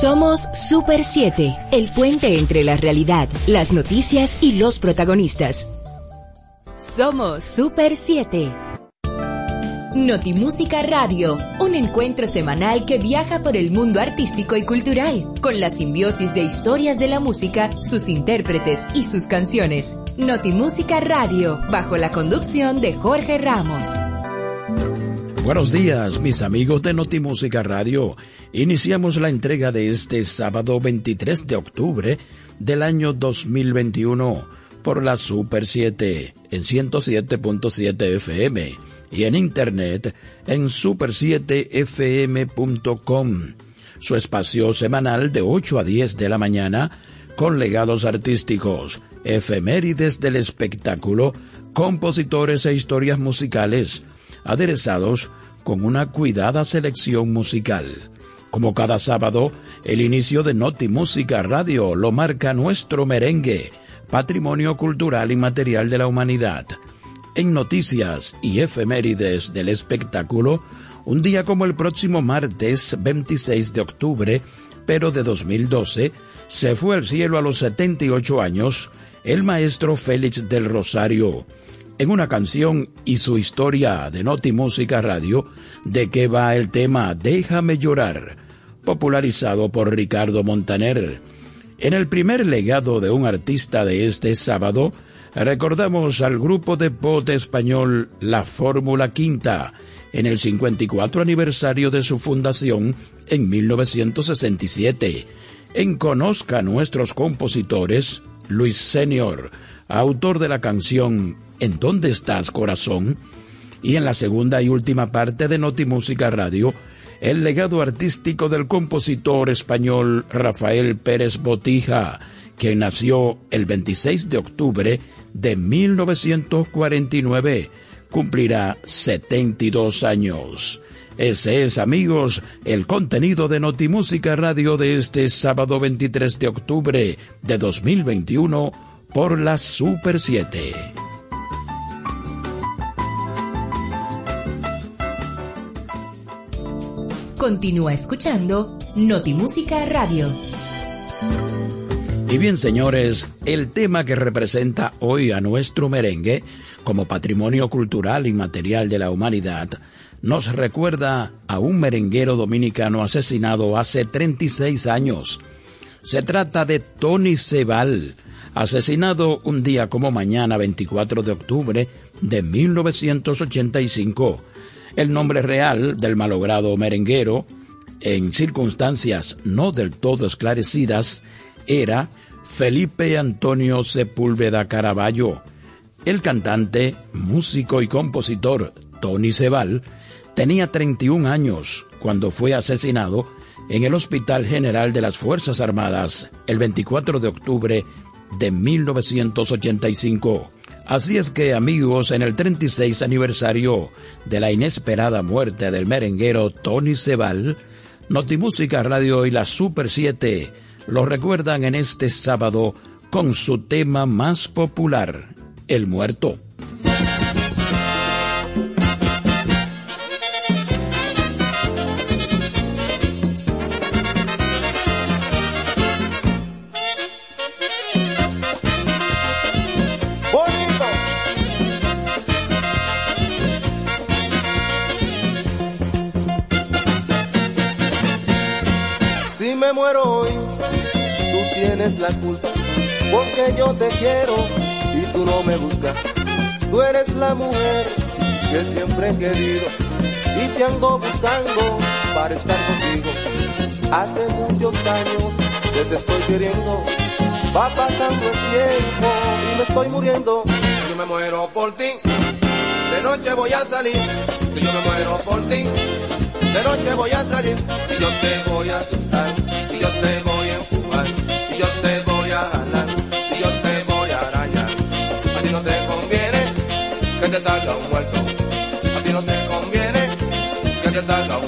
Somos Super 7, el puente entre la realidad, las noticias y los protagonistas. Somos Super 7. Notimúsica Radio, un encuentro semanal que viaja por el mundo artístico y cultural, con la simbiosis de historias de la música, sus intérpretes y sus canciones. Notimúsica Radio, bajo la conducción de Jorge Ramos. Buenos días, mis amigos de Notimúsica Radio. Iniciamos la entrega de este sábado 23 de octubre del año 2021 por la Super 7 en 107.7 FM y en internet en super7fm.com. Su espacio semanal de 8 a 10 de la mañana con legados artísticos, efemérides del espectáculo, compositores e historias musicales, aderezados con una cuidada selección musical. Como cada sábado, el inicio de Noti Música Radio lo marca nuestro merengue, patrimonio cultural y material de la humanidad en noticias y efemérides del espectáculo, un día como el próximo martes 26 de octubre, pero de 2012, se fue al cielo a los 78 años el maestro Félix del Rosario. En una canción y su historia de Noti Música Radio, de que va el tema Déjame llorar, popularizado por Ricardo Montaner. En el primer legado de un artista de este sábado, recordamos al grupo de pop español La Fórmula Quinta en el 54 aniversario de su fundación en 1967. En Conozca a nuestros compositores, Luis Senior, autor de la canción ¿En dónde estás, corazón? Y en la segunda y última parte de Notimúsica Radio, el legado artístico del compositor español Rafael Pérez Botija, que nació el 26 de octubre de 1949. Cumplirá 72 años. Ese es, amigos, el contenido de Notimúsica Radio de este sábado 23 de octubre de 2021 por la Super 7. Continúa escuchando Notimúsica Radio. Y bien, señores, el tema que representa hoy a nuestro merengue como patrimonio cultural y material de la humanidad nos recuerda a un merenguero dominicano asesinado hace 36 años. Se trata de Tony Cebal, asesinado un día como mañana 24 de octubre de 1985. El nombre real del malogrado merenguero, en circunstancias no del todo esclarecidas, era Felipe Antonio Sepúlveda Caraballo. El cantante, músico y compositor Tony Cebal tenía 31 años cuando fue asesinado en el Hospital General de las Fuerzas Armadas el 24 de octubre de 1985. Así es que amigos, en el 36 aniversario de la inesperada muerte del merenguero Tony Cebal, Notimúsica Radio y la Super 7 lo recuerdan en este sábado con su tema más popular, El Muerto. Muero hoy tienes la culpa, porque yo te quiero y tú no me buscas. Tú eres la mujer que siempre he querido y te ando buscando para estar contigo. Hace muchos años que te estoy queriendo, va pasando el tiempo y me estoy muriendo. Yo me muero por ti, de noche voy a salir. Si yo me muero por ti, de noche voy a salir y yo te voy a asustar salga un muerto. A ti no te conviene que te salga un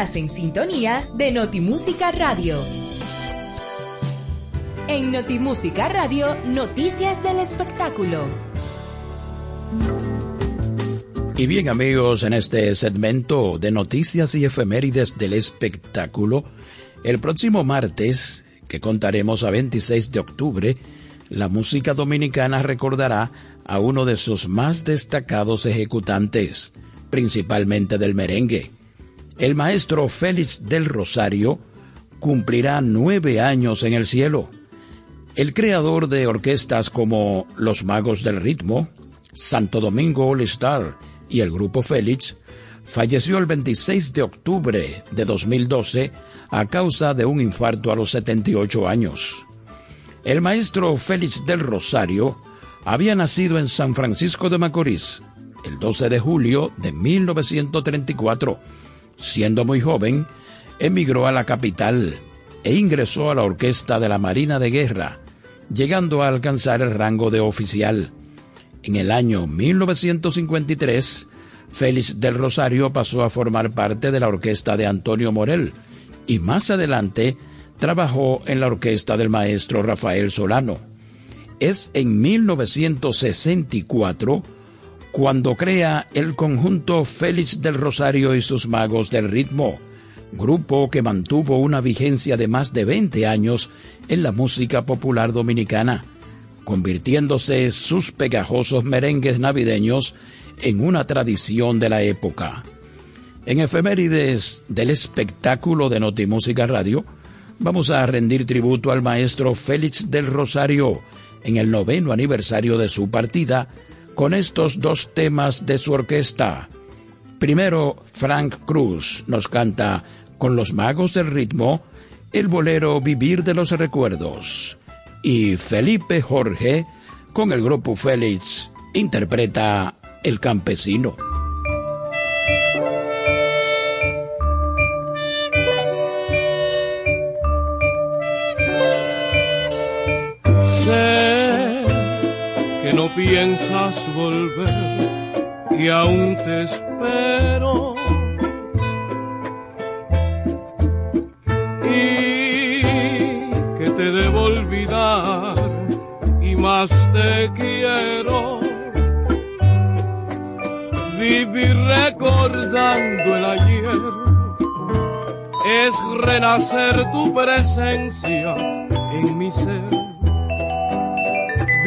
En sintonía de Notimúsica Radio. En Notimúsica Radio, noticias del espectáculo. Y bien amigos, en este segmento de noticias y efemérides del espectáculo, el próximo martes, que contaremos a 26 de octubre, la música dominicana recordará a uno de sus más destacados ejecutantes, principalmente del merengue. El maestro Félix del Rosario cumplirá nueve años en el cielo. El creador de orquestas como Los Magos del Ritmo, Santo Domingo All Star y el Grupo Félix, falleció el 26 de octubre de 2012 a causa de un infarto a los 78 años. El maestro Félix del Rosario había nacido en San Francisco de Macorís el 12 de julio de 1934. Siendo muy joven, emigró a la capital e ingresó a la orquesta de la Marina de Guerra, llegando a alcanzar el rango de oficial. En el año 1953, Félix del Rosario pasó a formar parte de la orquesta de Antonio Morel y más adelante trabajó en la orquesta del maestro Rafael Solano. Es en 1964 cuando crea el conjunto Félix del Rosario y sus magos del ritmo, grupo que mantuvo una vigencia de más de 20 años en la música popular dominicana, convirtiéndose sus pegajosos merengues navideños en una tradición de la época. En efemérides del espectáculo de Notimúsica Radio, vamos a rendir tributo al maestro Félix del Rosario en el noveno aniversario de su partida con estos dos temas de su orquesta. Primero, Frank Cruz nos canta con los magos del ritmo el bolero Vivir de los Recuerdos. Y Felipe Jorge, con el grupo Félix, interpreta El Campesino. Piensas volver y aún te espero. Y que te debo olvidar y más te quiero. Vivir recordando el ayer es renacer tu presencia en mi ser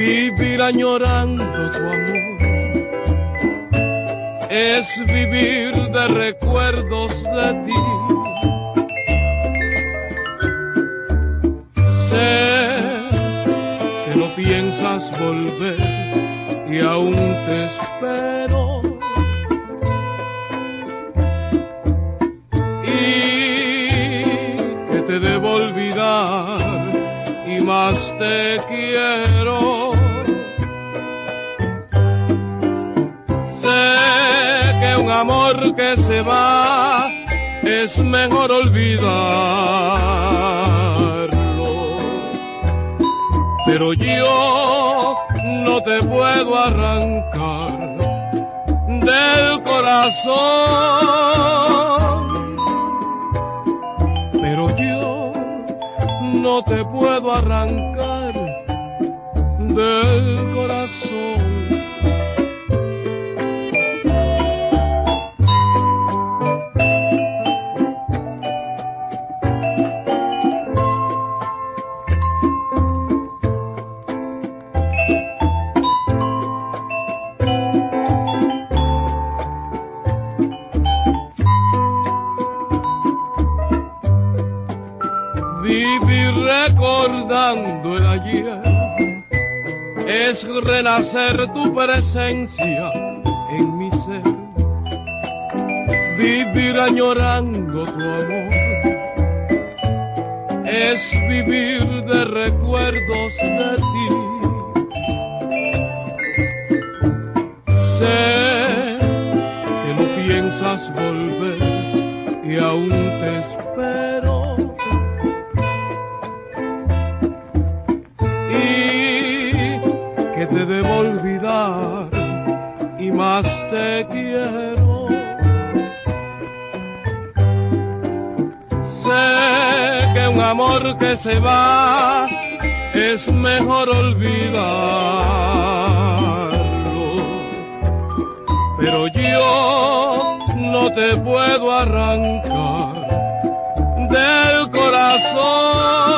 vivir añorando tu amor. Es vivir de recuerdos de ti. Sé que no piensas volver y aún te espero. Y que te debo olvidar y más te quiero. Amor que se va es mejor olvidarlo. Pero yo no te puedo arrancar del corazón. Pero yo no te puedo arrancar del corazón. Es renacer tu presencia en mi ser, vivir añorando tu amor, es vivir de recuerdos de ti. Sé que no piensas volver y aún te espero amor que se va es mejor olvidarlo, pero yo no te puedo arrancar del corazón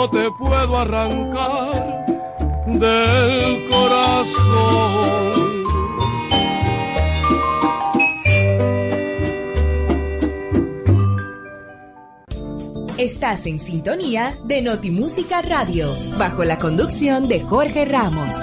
no te puedo arrancar del corazón. Estás en sintonía de Notimúsica Radio, bajo la conducción de Jorge Ramos.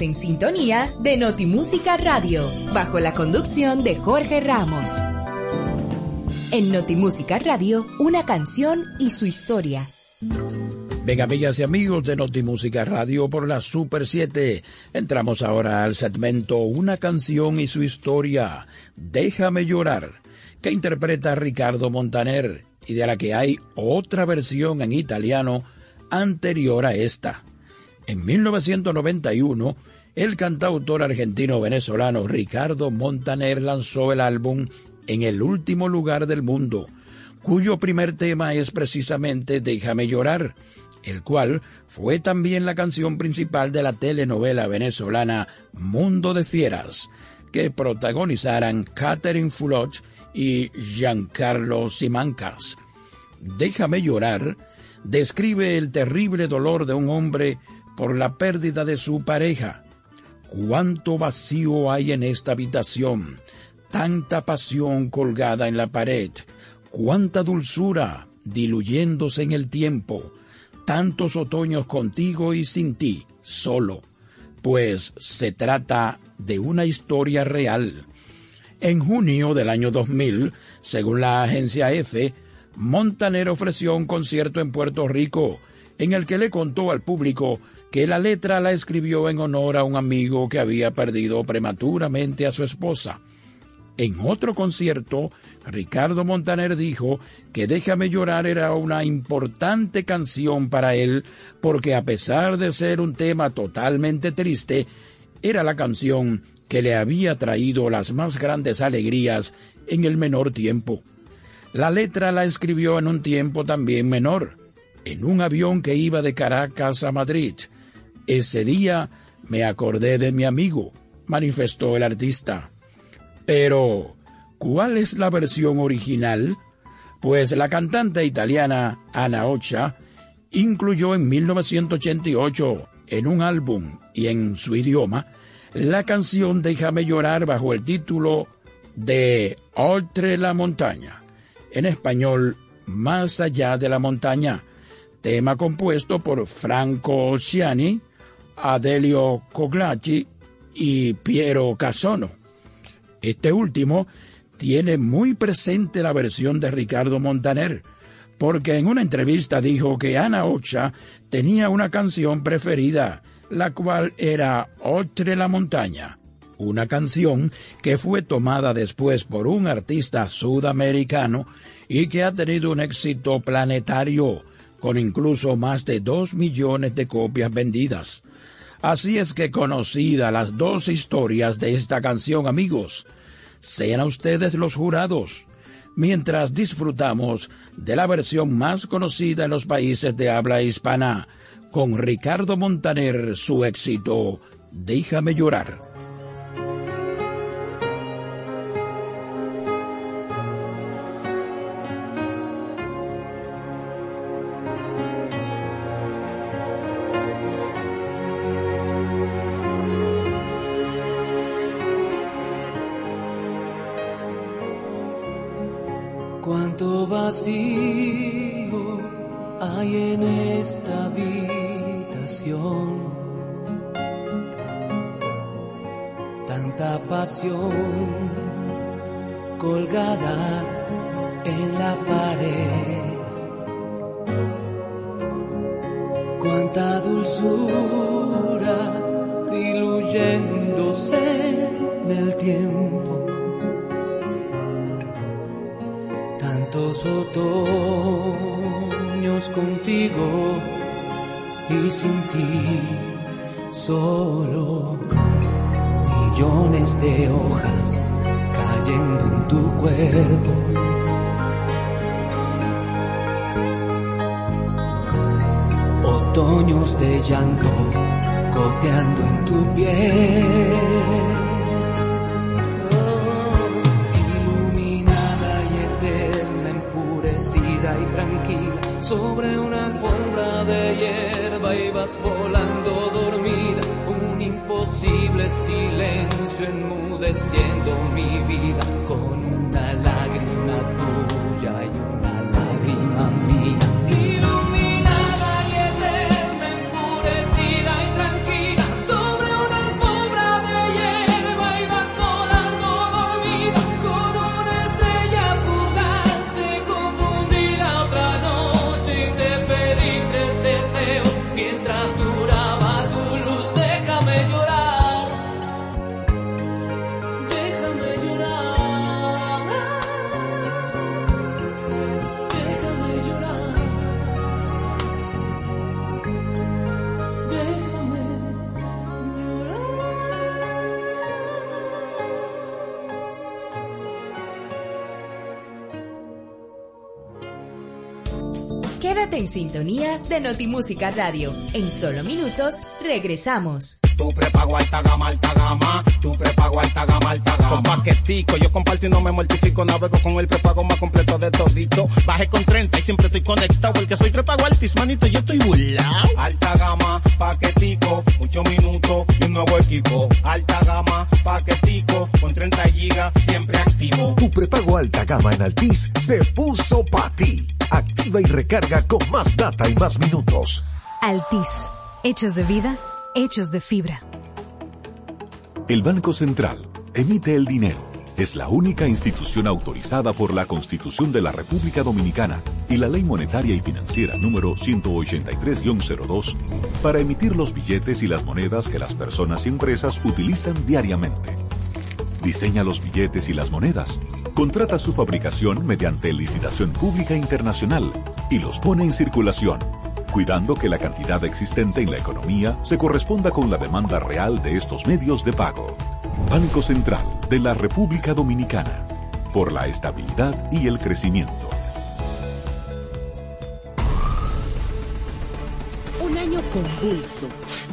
En sintonía de Notimúsica Radio, bajo la conducción de Jorge Ramos. En Notimúsica Radio, una canción y su historia. Venga, amigas y amigos de Notimúsica Radio por la Super 7. Entramos ahora al segmento Una canción y su historia. Déjame llorar, que interpreta Ricardo Montaner y de la que hay otra versión en italiano anterior a esta. En 1991, el cantautor argentino-venezolano Ricardo Montaner lanzó el álbum En el último lugar del mundo, cuyo primer tema es precisamente Déjame llorar, el cual fue también la canción principal de la telenovela venezolana Mundo de Fieras, que protagonizaran Catherine Fulop y Giancarlo Simancas. Déjame llorar describe el terrible dolor de un hombre por la pérdida de su pareja. Cuánto vacío hay en esta habitación, tanta pasión colgada en la pared, cuánta dulzura diluyéndose en el tiempo, tantos otoños contigo y sin ti, solo, pues se trata de una historia real. En junio del año 2000, según la agencia EFE, Montaner ofreció un concierto en Puerto Rico, en el que le contó al público que la letra la escribió en honor a un amigo que había perdido prematuramente a su esposa. En otro concierto, Ricardo Montaner dijo que Déjame llorar era una importante canción para él porque a pesar de ser un tema totalmente triste, era la canción que le había traído las más grandes alegrías en el menor tiempo. La letra la escribió en un tiempo también menor, en un avión que iba de Caracas a Madrid. Ese día me acordé de mi amigo, manifestó el artista. Pero, ¿cuál es la versión original? Pues la cantante italiana Ana Ocha incluyó en 1988 en un álbum y en su idioma la canción Déjame llorar bajo el título de Oltre la montaña, en español Más allá de la montaña, tema compuesto por Franco Ciani, Adelio Coglacci y Piero Casono. Este último tiene muy presente la versión de Ricardo Montaner, porque en una entrevista dijo que Ana Ocha tenía una canción preferida, la cual era Otre la montaña, una canción que fue tomada después por un artista sudamericano y que ha tenido un éxito planetario, con incluso más de dos millones de copias vendidas. Así es que conocida las dos historias de esta canción, amigos, sean ustedes los jurados, mientras disfrutamos de la versión más conocida en los países de habla hispana, con Ricardo Montaner, su éxito, Déjame llorar. De hojas cayendo en tu cuerpo. Otoños de llanto goteando en tu piel. Iluminada y eterna, enfurecida y tranquila, sobre una enmudeciendo mi vida con una Quédate en sintonía de Notimúsica Radio. En solo minutos regresamos. Tu prepago alta gama, alta gama. Tu prepago alta gama, alta gama. Con paquetico, yo comparto y no me mortifico. Navego con el prepago más completo de todito. Bajé con 30 y siempre estoy conectado. El que soy prepago altis, manito, yo estoy burlao. Alta gama, paquetico, 8 minutos y un nuevo equipo. Alta gama, paquetico, con 30 gigas, siempre activo. Tu prepago alta gama en Altis se puso para ti. Activa y recarga con más data y más minutos. Altis. Hechos de vida, hechos de fibra. El Banco Central emite el dinero. Es la única institución autorizada por la Constitución de la República Dominicana y la Ley Monetaria y Financiera número 183-02 para emitir los billetes y las monedas que las personas y empresas utilizan diariamente. Diseña los billetes y las monedas, contrata su fabricación mediante licitación pública internacional y los pone en circulación, cuidando que la cantidad existente en la economía se corresponda con la demanda real de estos medios de pago. Banco Central de la República Dominicana, por la estabilidad y el crecimiento. Un año convulso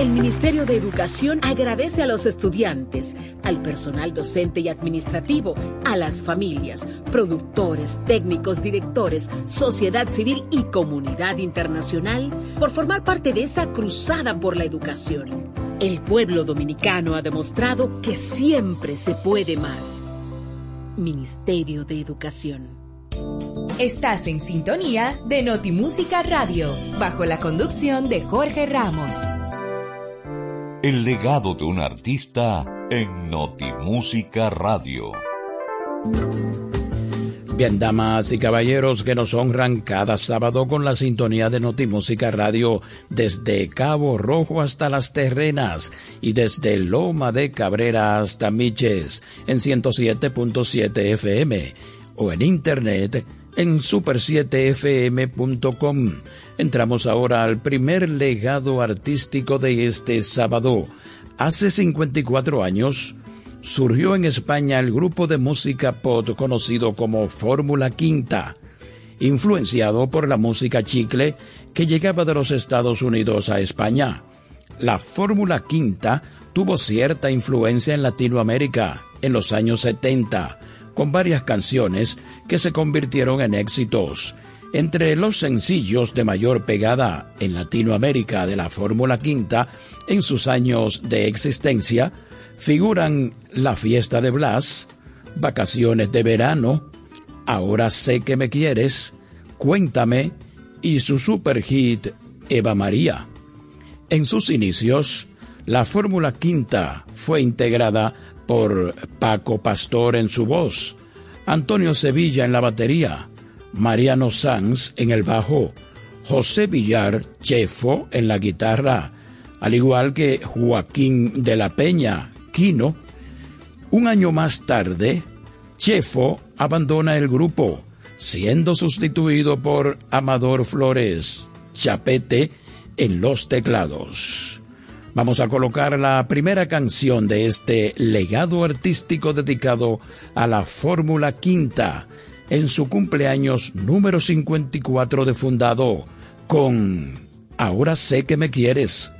el Ministerio de Educación agradece a los estudiantes, al personal docente y administrativo, a las familias, productores, técnicos, directores, sociedad civil y comunidad internacional por formar parte de esa cruzada por la educación. El pueblo dominicano ha demostrado que siempre se puede más. Ministerio de Educación. Estás en sintonía de Notimúsica Radio, bajo la conducción de Jorge Ramos. El legado de un artista en Notimúsica Radio. Bien, damas y caballeros que nos honran cada sábado con la sintonía de Notimúsica Radio desde Cabo Rojo hasta Las Terrenas y desde Loma de Cabrera hasta Miches en 107.7 FM o en internet en super7fm.com. Entramos ahora al primer legado artístico de este sábado. Hace 54 años surgió en España el grupo de música pop conocido como Fórmula Quinta. influenciado por la música chicle que llegaba de los Estados Unidos a España. La Fórmula Quinta tuvo cierta influencia en Latinoamérica en los años 70, con varias canciones que se convirtieron en éxitos. Entre los sencillos de mayor pegada en Latinoamérica de la Fórmula Quinta en sus años de existencia figuran La fiesta de Blas, Vacaciones de verano, Ahora sé que me quieres, Cuéntame y su super hit Eva María. En sus inicios, la Fórmula Quinta fue integrada por Paco Pastor en su voz, Antonio Sevilla en la batería, Mariano Sanz en el bajo, José Villar Chefo en la guitarra, al igual que Joaquín de la Peña, Quino. Un año más tarde, Chefo abandona el grupo, siendo sustituido por Amador Flores Chapete en los teclados. Vamos a colocar la primera canción de este legado artístico dedicado a la Fórmula Quinta en su cumpleaños número 54 de fundado con Ahora sé que me quieres.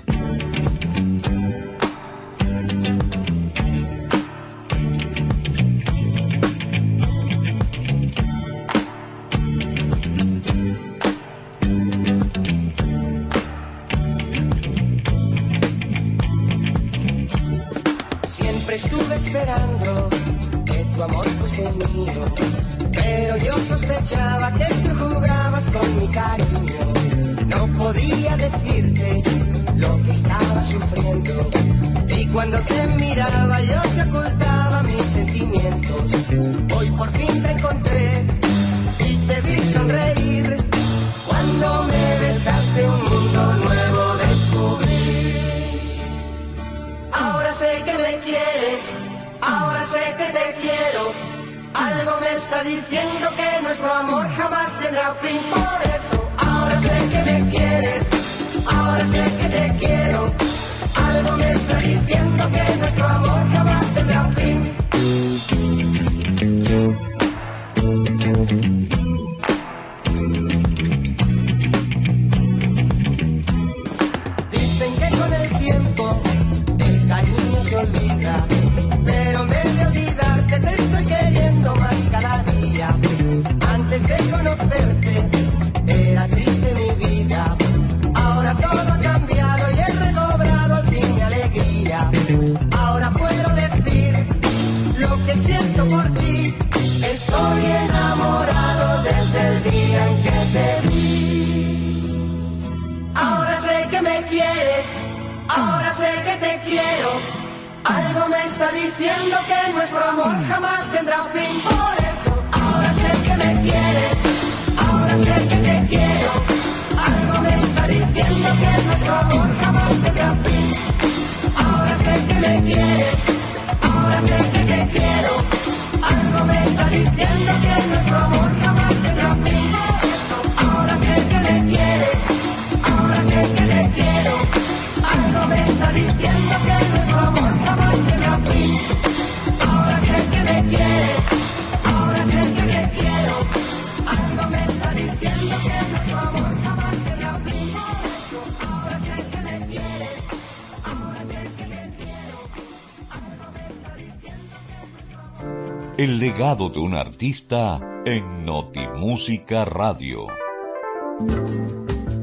El legado de un artista en Notimúsica Radio.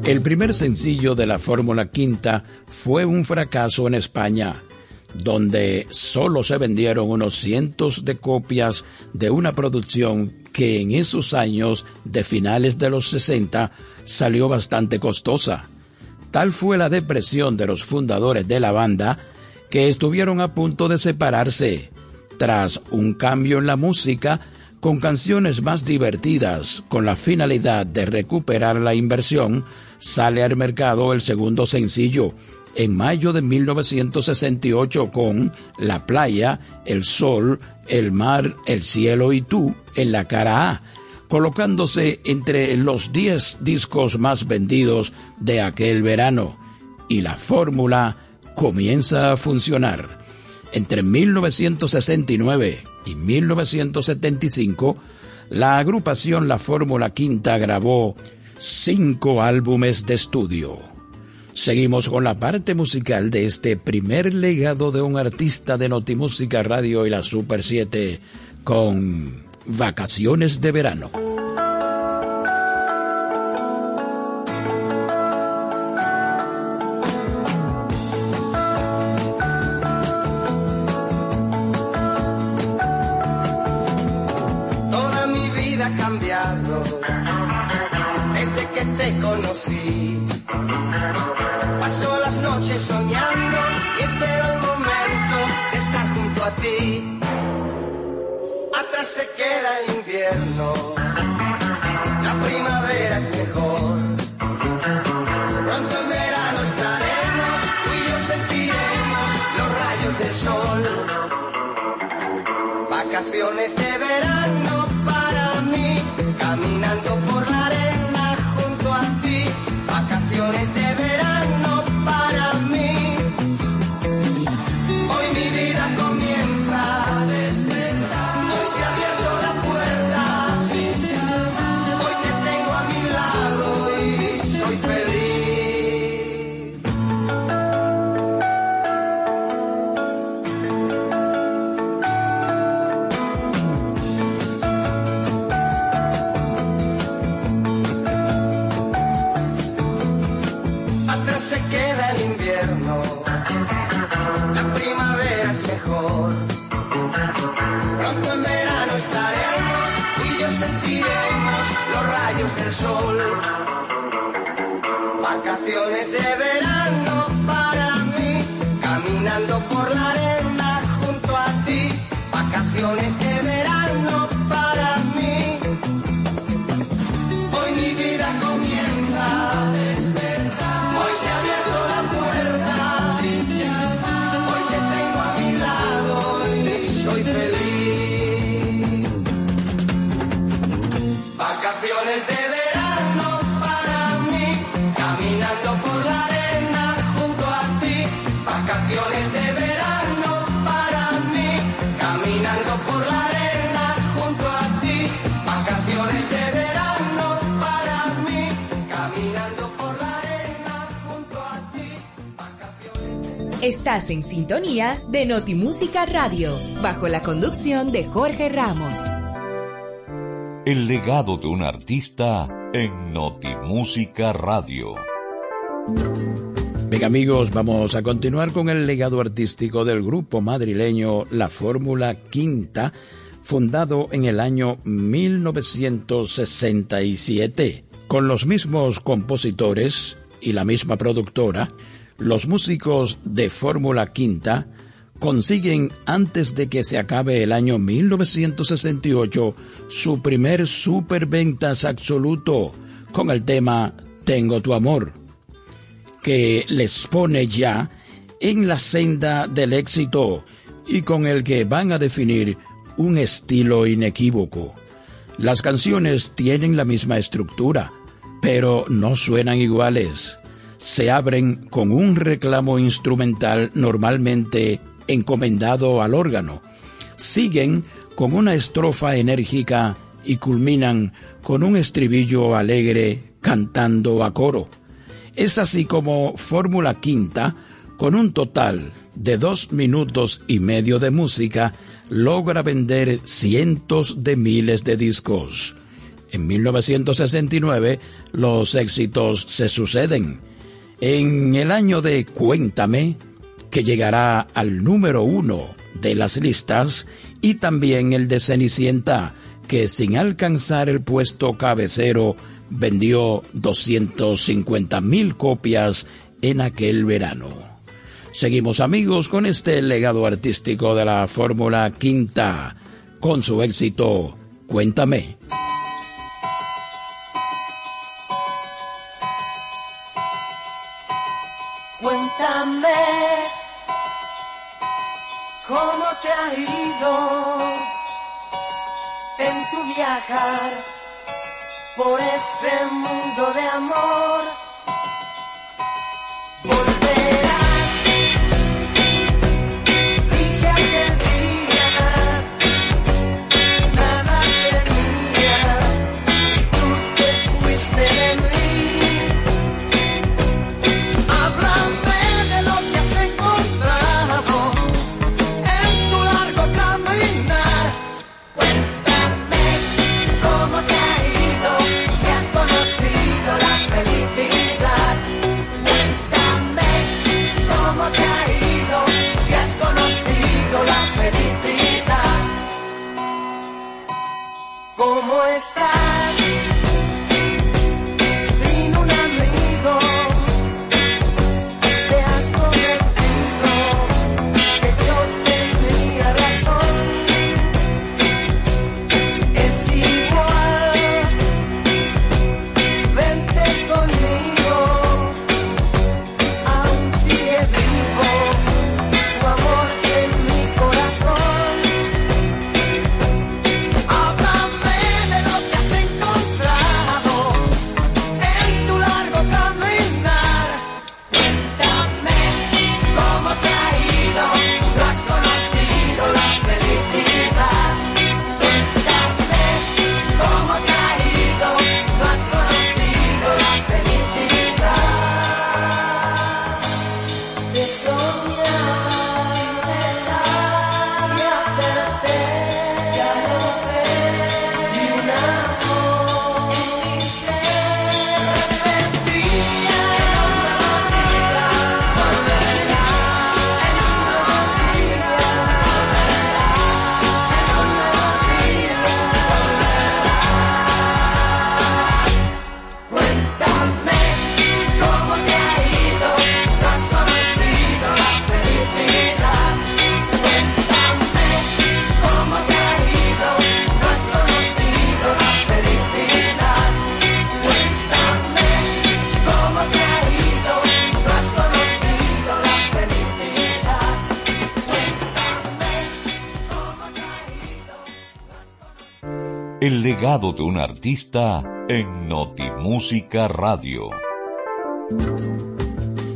El primer sencillo de la Fórmula Quinta fue un fracaso en España, donde solo se vendieron unos cientos de copias de una producción que en esos años de finales de los 60 salió bastante costosa. Tal fue la depresión de los fundadores de la banda que estuvieron a punto de separarse tras un cambio en la música, con canciones más divertidas, con la finalidad de recuperar la inversión, sale al mercado el segundo sencillo, en mayo de 1968 con La playa, el sol, el mar, el cielo y tú en la cara A, colocándose entre los 10 discos más vendidos de aquel verano. Y la fórmula comienza a funcionar. Entre 1969 y 1975, la agrupación La Fórmula Quinta grabó cinco álbumes de estudio. Seguimos con la parte musical de este primer legado de un artista de Notimúsica Radio y la Super 7 con Vacaciones de Verano. Estás en sintonía de Notimúsica Radio, bajo la conducción de Jorge Ramos. El legado de un artista en Notimúsica Radio. Bien amigos, vamos a continuar con el legado artístico del grupo madrileño La Fórmula Quinta, fundado en el año 1967, con los mismos compositores y la misma productora los músicos de Fórmula Quinta consiguen antes de que se acabe el año 1968 su primer superventas absoluto con el tema Tengo tu amor, que les pone ya en la senda del éxito y con el que van a definir un estilo inequívoco. Las canciones tienen la misma estructura, pero no suenan iguales se abren con un reclamo instrumental normalmente encomendado al órgano, siguen con una estrofa enérgica y culminan con un estribillo alegre cantando a coro. Es así como Fórmula Quinta, con un total de dos minutos y medio de música, logra vender cientos de miles de discos. En 1969 los éxitos se suceden. En el año de Cuéntame, que llegará al número uno de las listas, y también el de Cenicienta, que sin alcanzar el puesto cabecero vendió 250 mil copias en aquel verano. Seguimos amigos con este legado artístico de la Fórmula Quinta, con su éxito Cuéntame. ¿Cómo te ha ido en tu viajar por ese mundo de amor? El de un artista en Notimúsica Radio.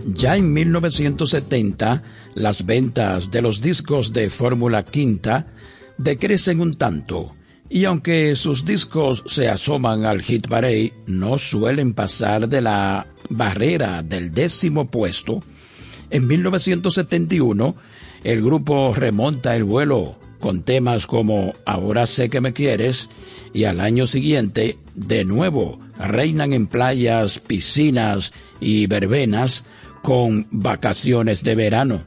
Ya en 1970, las ventas de los discos de Fórmula Quinta decrecen un tanto, y aunque sus discos se asoman al hit parade, no suelen pasar de la barrera del décimo puesto. En 1971, el grupo remonta el vuelo con temas como Ahora sé que me quieres y al año siguiente, de nuevo, reinan en playas, piscinas y verbenas con vacaciones de verano.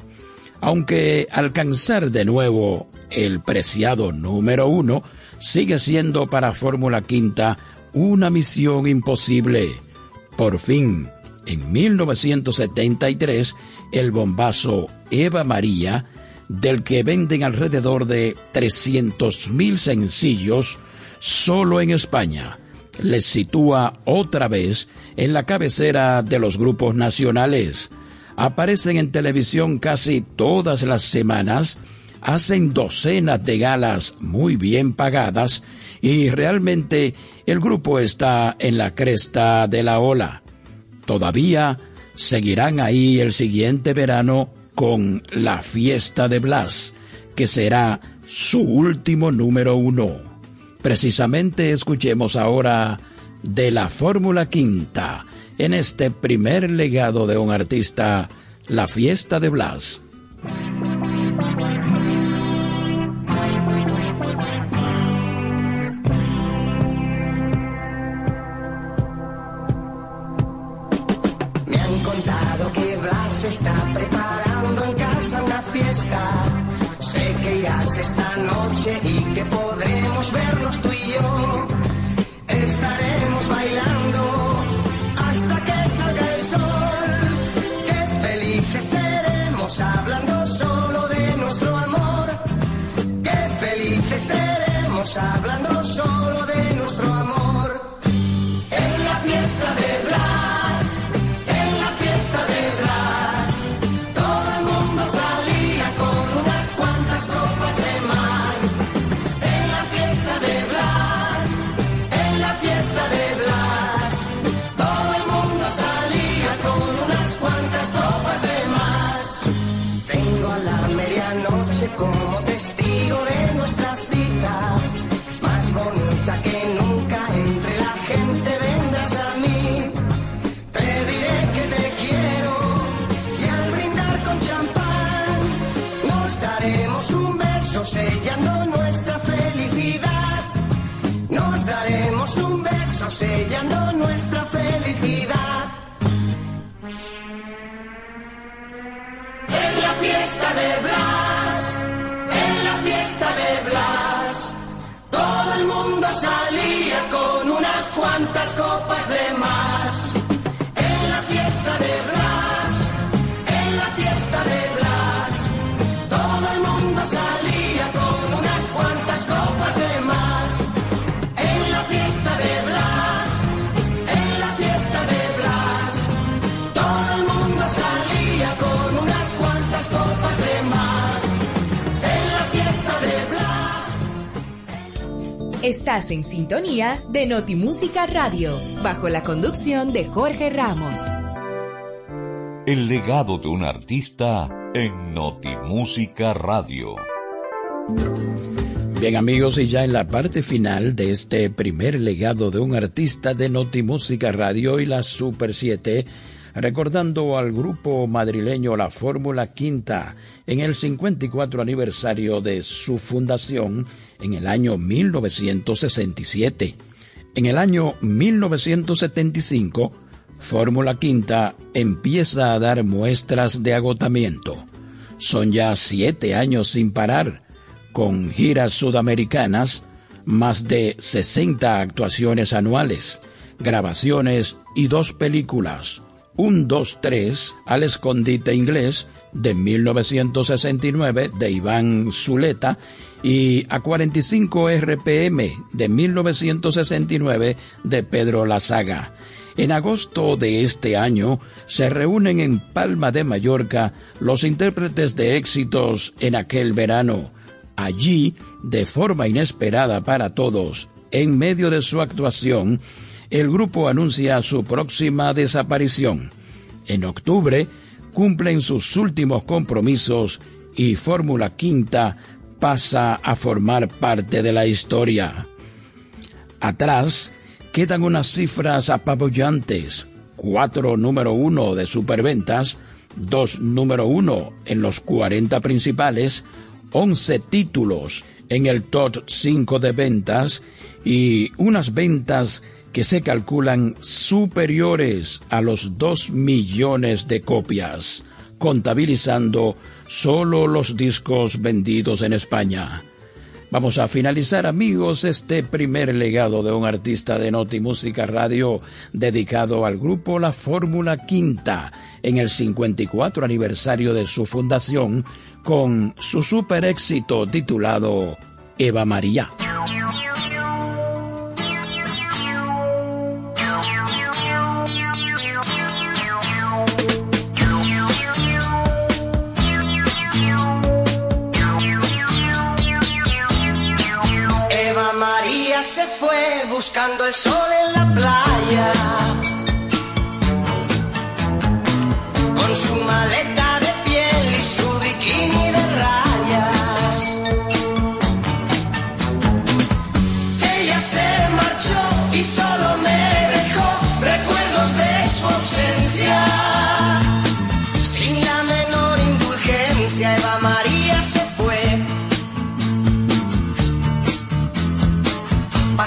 Aunque alcanzar de nuevo el preciado número uno sigue siendo para Fórmula Quinta una misión imposible. Por fin, en 1973, el bombazo Eva María, del que venden alrededor de 300.000 sencillos solo en España, les sitúa otra vez en la cabecera de los grupos nacionales. Aparecen en televisión casi todas las semanas, hacen docenas de galas muy bien pagadas y realmente el grupo está en la cresta de la ola. Todavía seguirán ahí el siguiente verano con la fiesta de Blas, que será su último número uno. Precisamente escuchemos ahora de la Fórmula Quinta en este primer legado de un artista, la fiesta de Blas. Está preparando en casa una fiesta. Sé que irás esta noche y que vernos tú y yo. Estaremos bailando hasta que salga el sol. Qué felices seremos hablando solo de nuestro amor. Qué felices seremos hablando más bonita que nunca entre la gente vendrás a mí. Te diré que te quiero y al brindar con champán nos daremos un beso sellando nuestra felicidad. Nos daremos un beso sellando nuestra felicidad. En la fiesta de Blas, mundo salía con unas cuantas copas de más. Estás en sintonía de Notimúsica Radio, bajo la conducción de Jorge Ramos. El legado de un artista en Notimúsica Radio. Bien amigos, y ya en la parte final de este primer legado de un artista de Notimúsica Radio y la Super 7, recordando al grupo madrileño La Fórmula Quinta en el 54 aniversario de su fundación en el año 1967. En el año 1975, Fórmula Quinta empieza a dar muestras de agotamiento. Son ya siete años sin parar, con giras sudamericanas, más de 60 actuaciones anuales, grabaciones y dos películas. Un 2-3 al escondite inglés de 1969 de Iván Zuleta y a 45 RPM de 1969 de Pedro Lazaga. En agosto de este año se reúnen en Palma de Mallorca los intérpretes de éxitos en aquel verano. Allí, de forma inesperada para todos, en medio de su actuación, el grupo anuncia su próxima desaparición. En octubre cumplen sus últimos compromisos y Fórmula Quinta pasa a formar parte de la historia. Atrás quedan unas cifras apabullantes. Cuatro número uno de superventas, dos número uno en los 40 principales, 11 títulos en el top 5 de ventas y unas ventas que se calculan superiores a los 2 millones de copias, contabilizando solo los discos vendidos en España. Vamos a finalizar, amigos, este primer legado de un artista de Noti Música Radio dedicado al grupo La Fórmula Quinta en el 54 aniversario de su fundación con su super éxito titulado Eva María. Buscando el sol en la playa. Con su maleta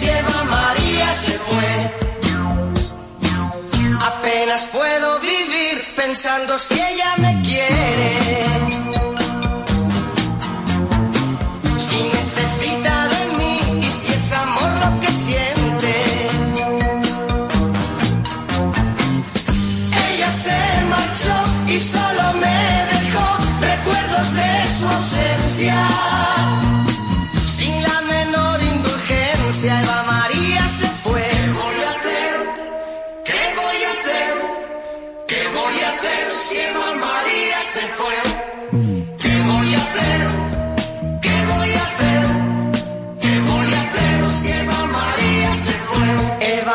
hacer si Eva María se fue? Apenas puedo vivir pensando si ella me quiere. Si necesita de mí y si es amor lo que siente. Ella se marchó y solo me dejó recuerdos de su ausencia.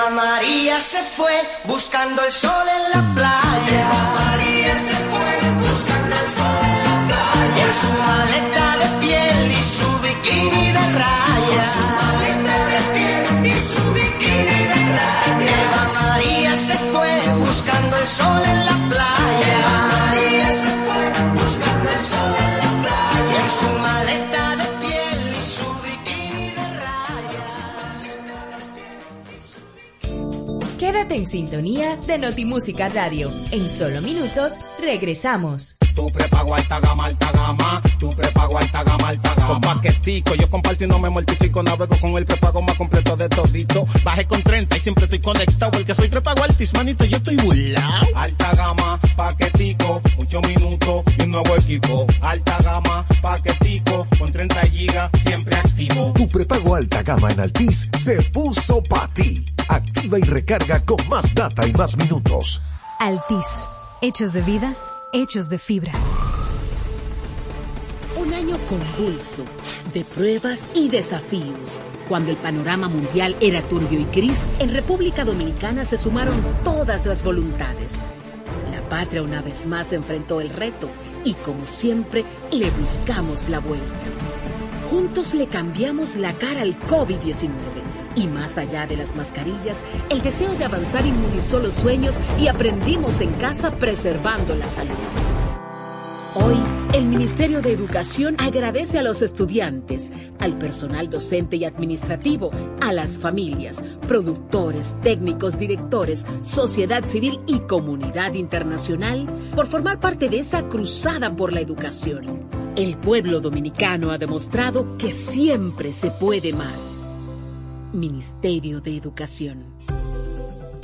María se fue buscando el sol en la playa. María se fue buscando el sol en la playa. Su maleta de piel y su bikini de rayas. su maleta de piel y su bikini de rayas. María se fue buscando el sol en la playa. Quédate en sintonía de Notimúsica Radio. En solo minutos regresamos. Tu prepago alta gama, alta gama. Tu prepago alta gama, alta gama. Con paquetico, yo comparto y no me mortifico. Navego con el prepago más completo de todito. Bajé con 30 y siempre estoy conectado. El que soy prepago altis, manito, yo estoy burlao. Alta gama, paquetico, 8 minutos y un nuevo equipo. Alta gama, paquetico, con 30 gigas, siempre activo. Tu prepago alta gama en Altis se puso para ti. Activa y recarga con más data y más minutos. Altis. Hechos de vida, hechos de fibra. Un año convulso de pruebas y desafíos. Cuando el panorama mundial era turbio y gris, en República Dominicana se sumaron todas las voluntades. La patria una vez más enfrentó el reto y como siempre le buscamos la vuelta. Juntos le cambiamos la cara al COVID-19 y más allá de las mascarillas, el deseo de avanzar inmunizó los sueños y aprendimos en casa preservando la salud. Hoy El Ministerio de Educación agradece a los estudiantes, al personal docente y administrativo, a las familias, productores, técnicos, directores, sociedad civil y comunidad internacional por formar parte de esa cruzada por la educación. El pueblo dominicano ha demostrado que siempre se puede más. Ministerio de Educación.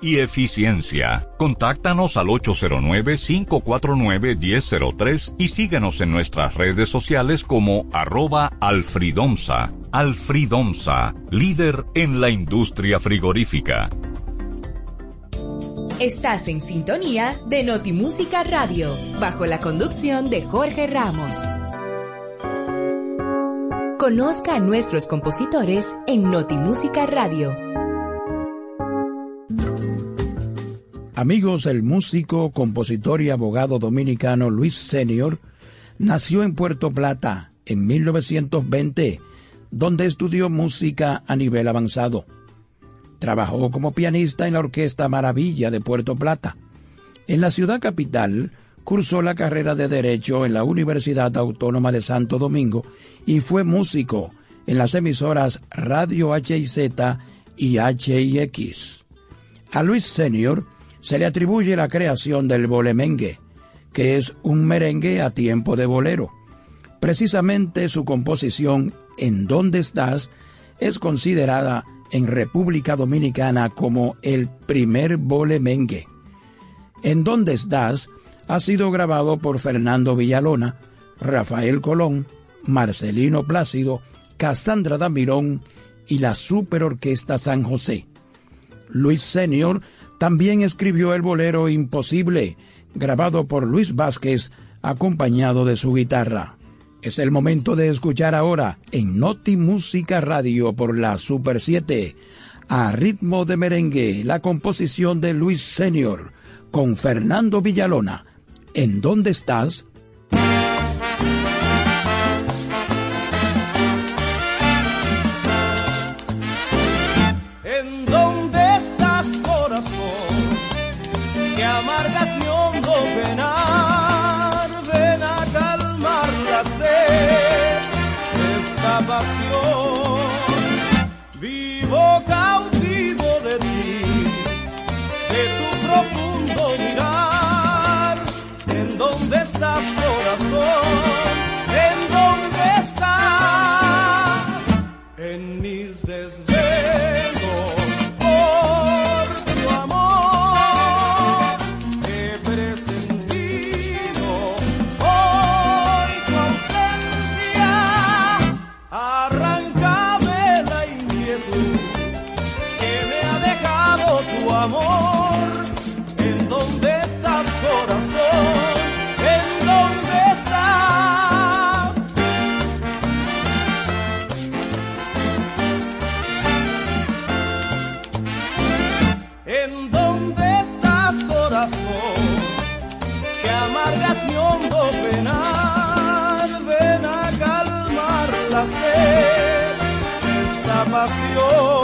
y eficiencia. Contáctanos al 809-549-1003 y síguenos en nuestras redes sociales como arroba alfridomsa. Alfridomsa, líder en la industria frigorífica. Estás en sintonía de Notimúsica Radio, bajo la conducción de Jorge Ramos. Conozca a nuestros compositores en Notimúsica Radio. Amigos, el músico, compositor y abogado dominicano Luis Senior nació en Puerto Plata en 1920, donde estudió música a nivel avanzado. Trabajó como pianista en la Orquesta Maravilla de Puerto Plata. En la ciudad capital, cursó la carrera de Derecho en la Universidad Autónoma de Santo Domingo y fue músico en las emisoras Radio HIZ y HIX. A Luis Senior se le atribuye la creación del bolemengue, que es un merengue a tiempo de bolero. Precisamente su composición En dónde estás es considerada en República Dominicana como el primer bolemengue. En dónde estás ha sido grabado por Fernando Villalona, Rafael Colón, Marcelino Plácido, Casandra Damirón y la Superorquesta San José. Luis Senior también escribió el bolero Imposible, grabado por Luis Vázquez, acompañado de su guitarra. Es el momento de escuchar ahora en Noti Música Radio por la Super 7, a ritmo de merengue, la composición de Luis Senior con Fernando Villalona. ¿En dónde estás? Pasión.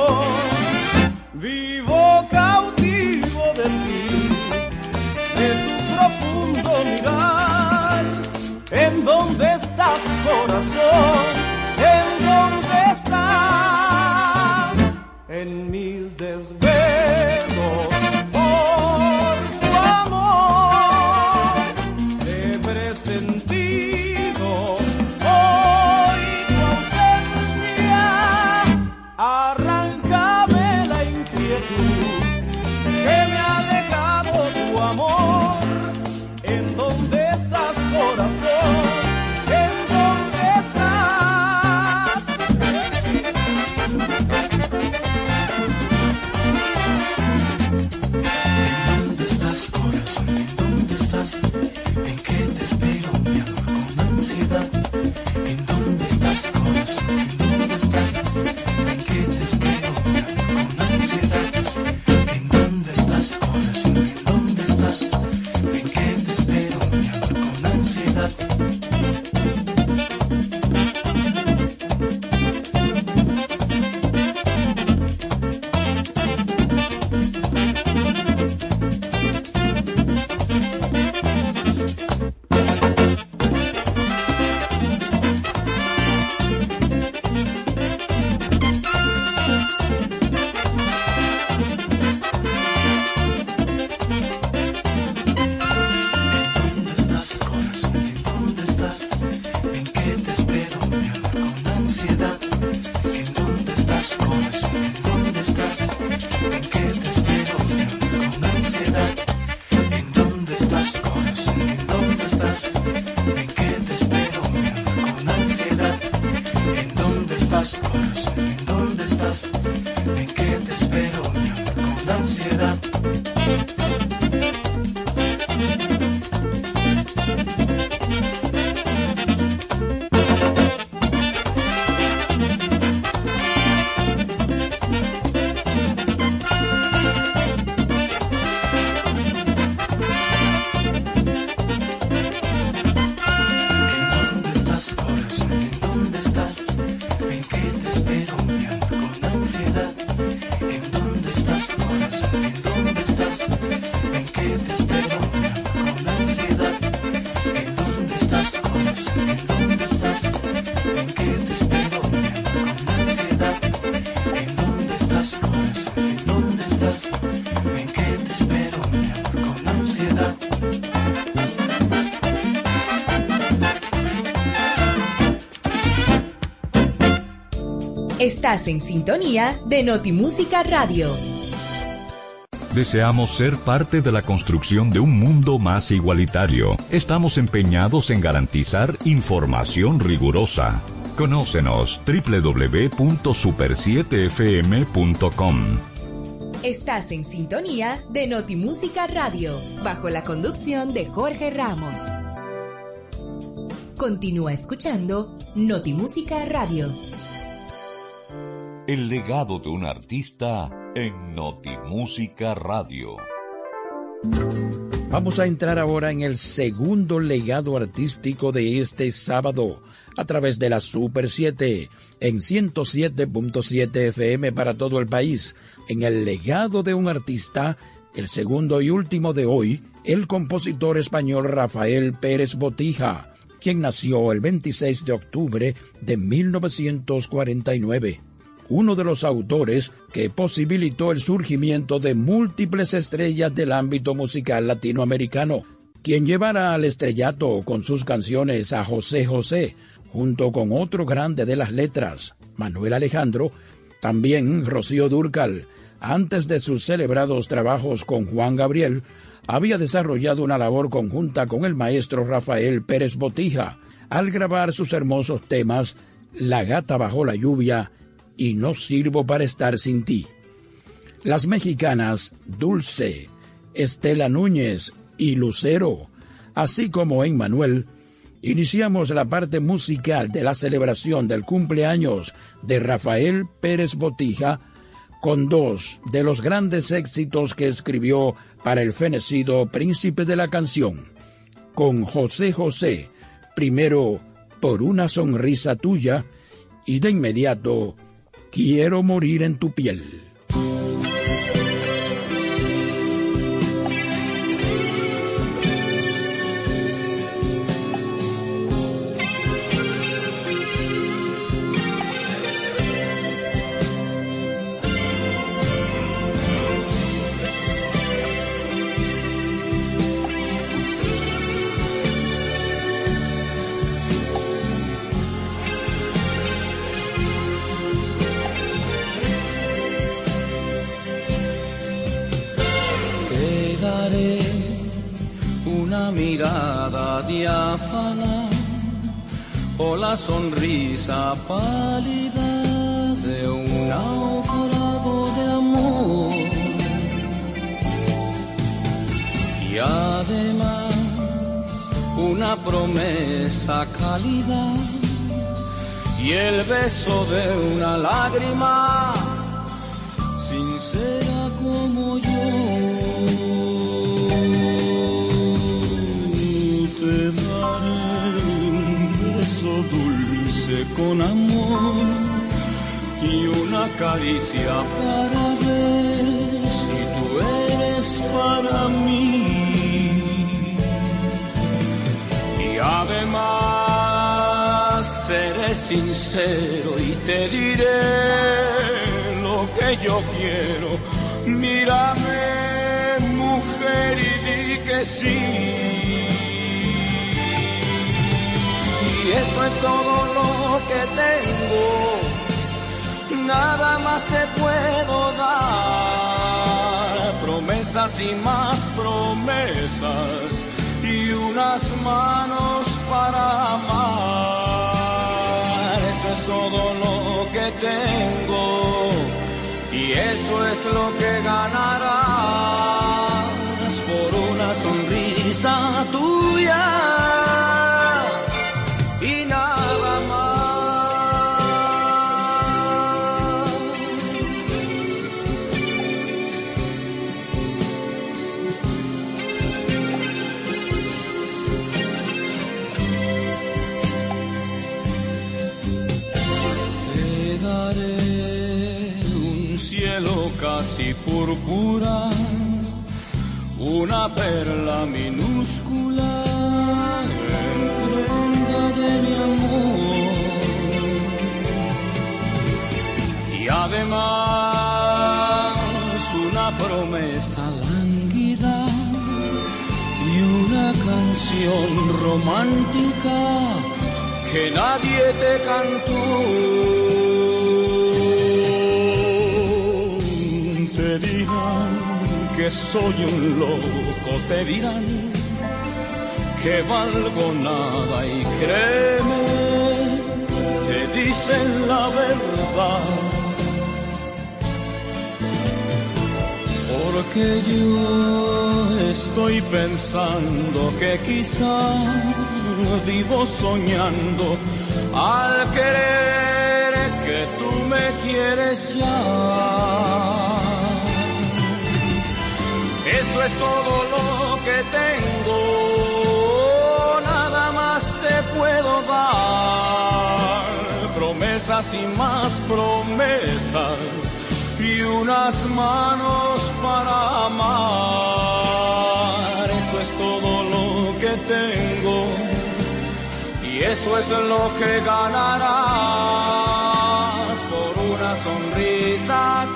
Estás en sintonía de Notimúsica Radio. Deseamos ser parte de la construcción de un mundo más igualitario. Estamos empeñados en garantizar información rigurosa. Conócenos www.super7fm.com. Estás en sintonía de Notimúsica Radio, bajo la conducción de Jorge Ramos. Continúa escuchando Notimúsica Radio. El legado de un artista en Notimúsica Radio. Vamos a entrar ahora en el segundo legado artístico de este sábado a través de la Super 7 en 107.7 FM para todo el país. En el legado de un artista, el segundo y último de hoy, el compositor español Rafael Pérez Botija, quien nació el 26 de octubre de 1949 uno de los autores que posibilitó el surgimiento de múltiples estrellas del ámbito musical latinoamericano, quien llevará al estrellato con sus canciones a José José, junto con otro grande de las letras, Manuel Alejandro, también Rocío Durcal, antes de sus celebrados trabajos con Juan Gabriel, había desarrollado una labor conjunta con el maestro Rafael Pérez Botija, al grabar sus hermosos temas La gata bajo la lluvia y No sirvo para estar sin ti. Las mexicanas Dulce, Estela Núñez y Lucero, así como Emmanuel, iniciamos la parte musical de la celebración del cumpleaños de Rafael Pérez Botija con dos de los grandes éxitos que escribió para el fenecido príncipe de la canción, con José José, primero por una sonrisa tuya y de inmediato Quiero morir en tu piel. Sonrisa pálida de un naufrago de amor. Y además una promesa cálida y el beso de una lágrima sincera como yo. Te daré un beso con amor y una caricia para ver si tú eres para mí. Y además seré sincero y te diré lo que yo quiero. Mírame, mujer, y di que sí. Y eso es todo lo que tengo. Nada más te puedo dar. Promesas y más promesas. Y unas manos para amar. Eso es todo lo que tengo. Y eso es lo que ganarás por una sonrisa tuya. Casi púrpura, una perla minúscula en prenda de mi amor. Y además una promesa lánguida y una canción romántica que nadie te cantó. Te dirán que soy un loco, te dirán que valgo nada y créeme, te dicen la verdad. Porque yo estoy pensando que quizá vivo soñando al querer que tú me quieres ya. Eso es todo lo que tengo, nada más te puedo dar. Promesas y más promesas y unas manos para amar. Eso es todo lo que tengo y eso es lo que ganarás por una sonrisa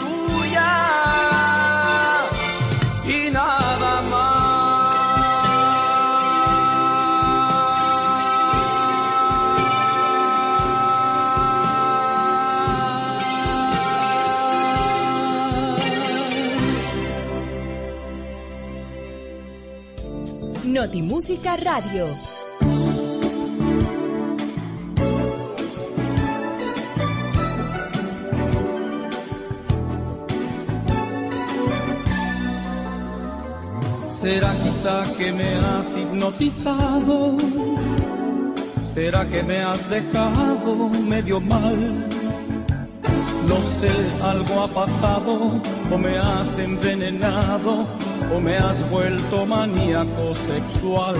Notimúsica Radio. ¿Será quizá que me has hipnotizado? ¿Será que me has dejado medio mal? No sé, algo ha pasado, o me has envenenado, o me has vuelto maníaco sexual.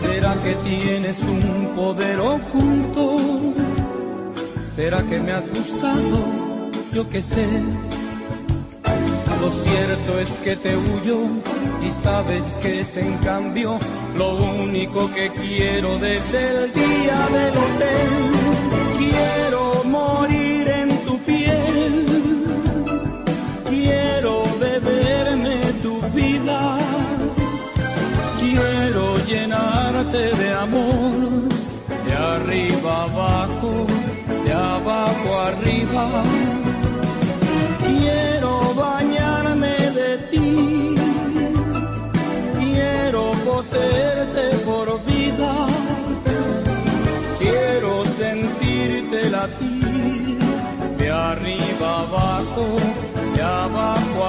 ¿Será que tienes un poder oculto? ¿Será que me has gustado? Yo qué sé. Lo cierto es que te huyo y sabes que es en cambio lo único que quiero desde el día del hotel.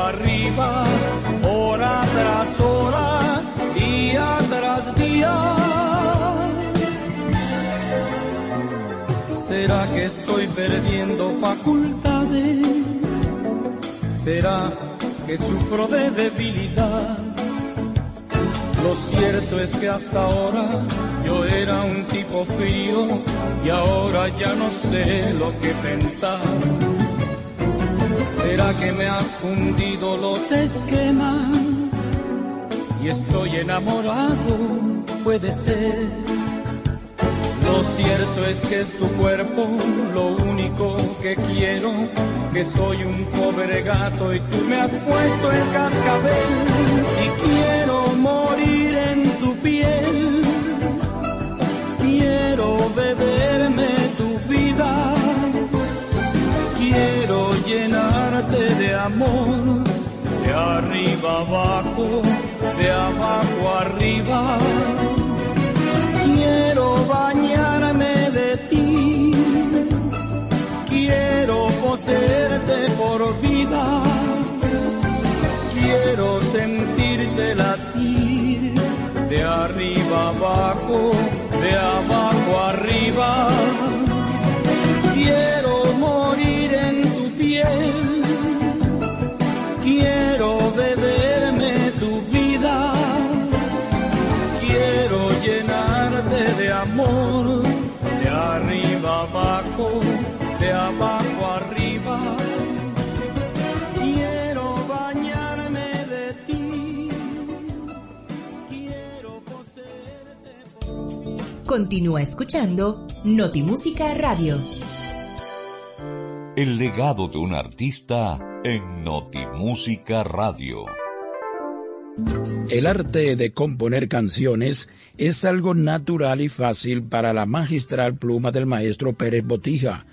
Arriba, hora tras hora, día tras día. ¿Será que estoy perdiendo facultades? ¿Será que sufro de debilidad? Lo cierto es que hasta ahora yo era un tipo frío y ahora ya no sé lo que pensar. ¿Será que me has fundido los esquemas y estoy enamorado? Puede ser. Lo cierto es que es tu cuerpo lo único que quiero, que soy un pobre gato y tú me has puesto el cascabel y quiero morir en tu piel. Quiero beberme de arriba abajo, de abajo arriba. Quiero bañarme de ti, quiero poseerte por vida, quiero sentirte latir de arriba abajo, de abajo arriba, abajo, de abajo arriba. Quiero bañarme de ti, quiero poseerte. Continúa escuchando Notimúsica Radio. El legado de un artista en Notimúsica Radio. El arte de componer canciones es algo natural y fácil para la magistral pluma del maestro Pérez Botija,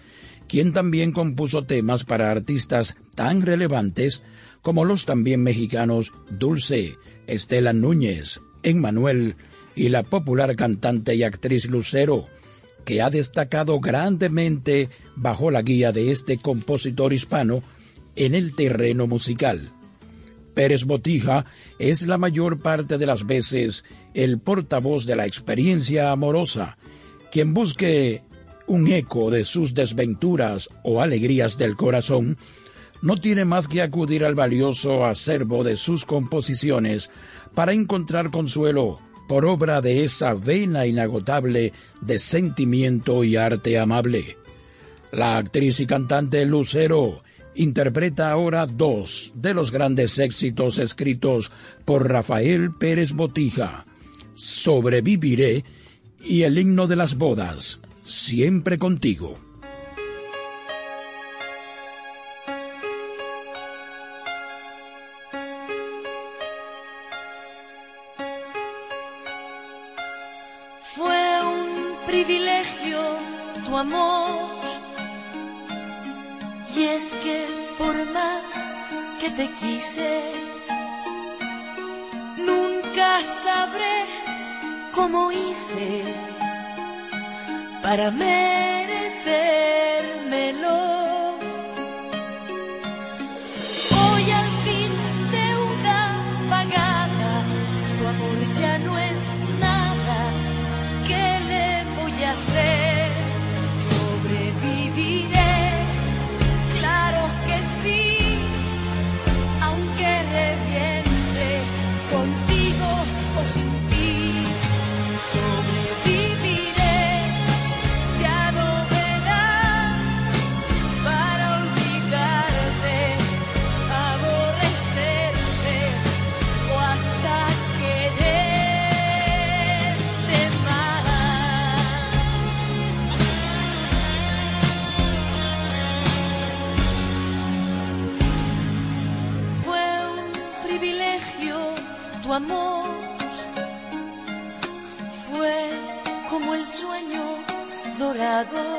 quien también compuso temas para artistas tan relevantes como los también mexicanos Dulce, Estela Núñez, Emmanuel y la popular cantante y actriz Lucero, que ha destacado grandemente bajo la guía de este compositor hispano en el terreno musical. Pérez Botija es la mayor parte de las veces el portavoz de la experiencia amorosa, quien busque un eco de sus desventuras o alegrías del corazón, no tiene más que acudir al valioso acervo de sus composiciones para encontrar consuelo por obra de esa vena inagotable de sentimiento y arte amable. La actriz y cantante Lucero interpreta ahora dos de los grandes éxitos escritos por Rafael Pérez Botija, Sobreviviré y el himno de las bodas, Siempre contigo. Fue un privilegio tu amor. Y es que por más que te quise, nunca sabré cómo hice para merecérmelo. lado.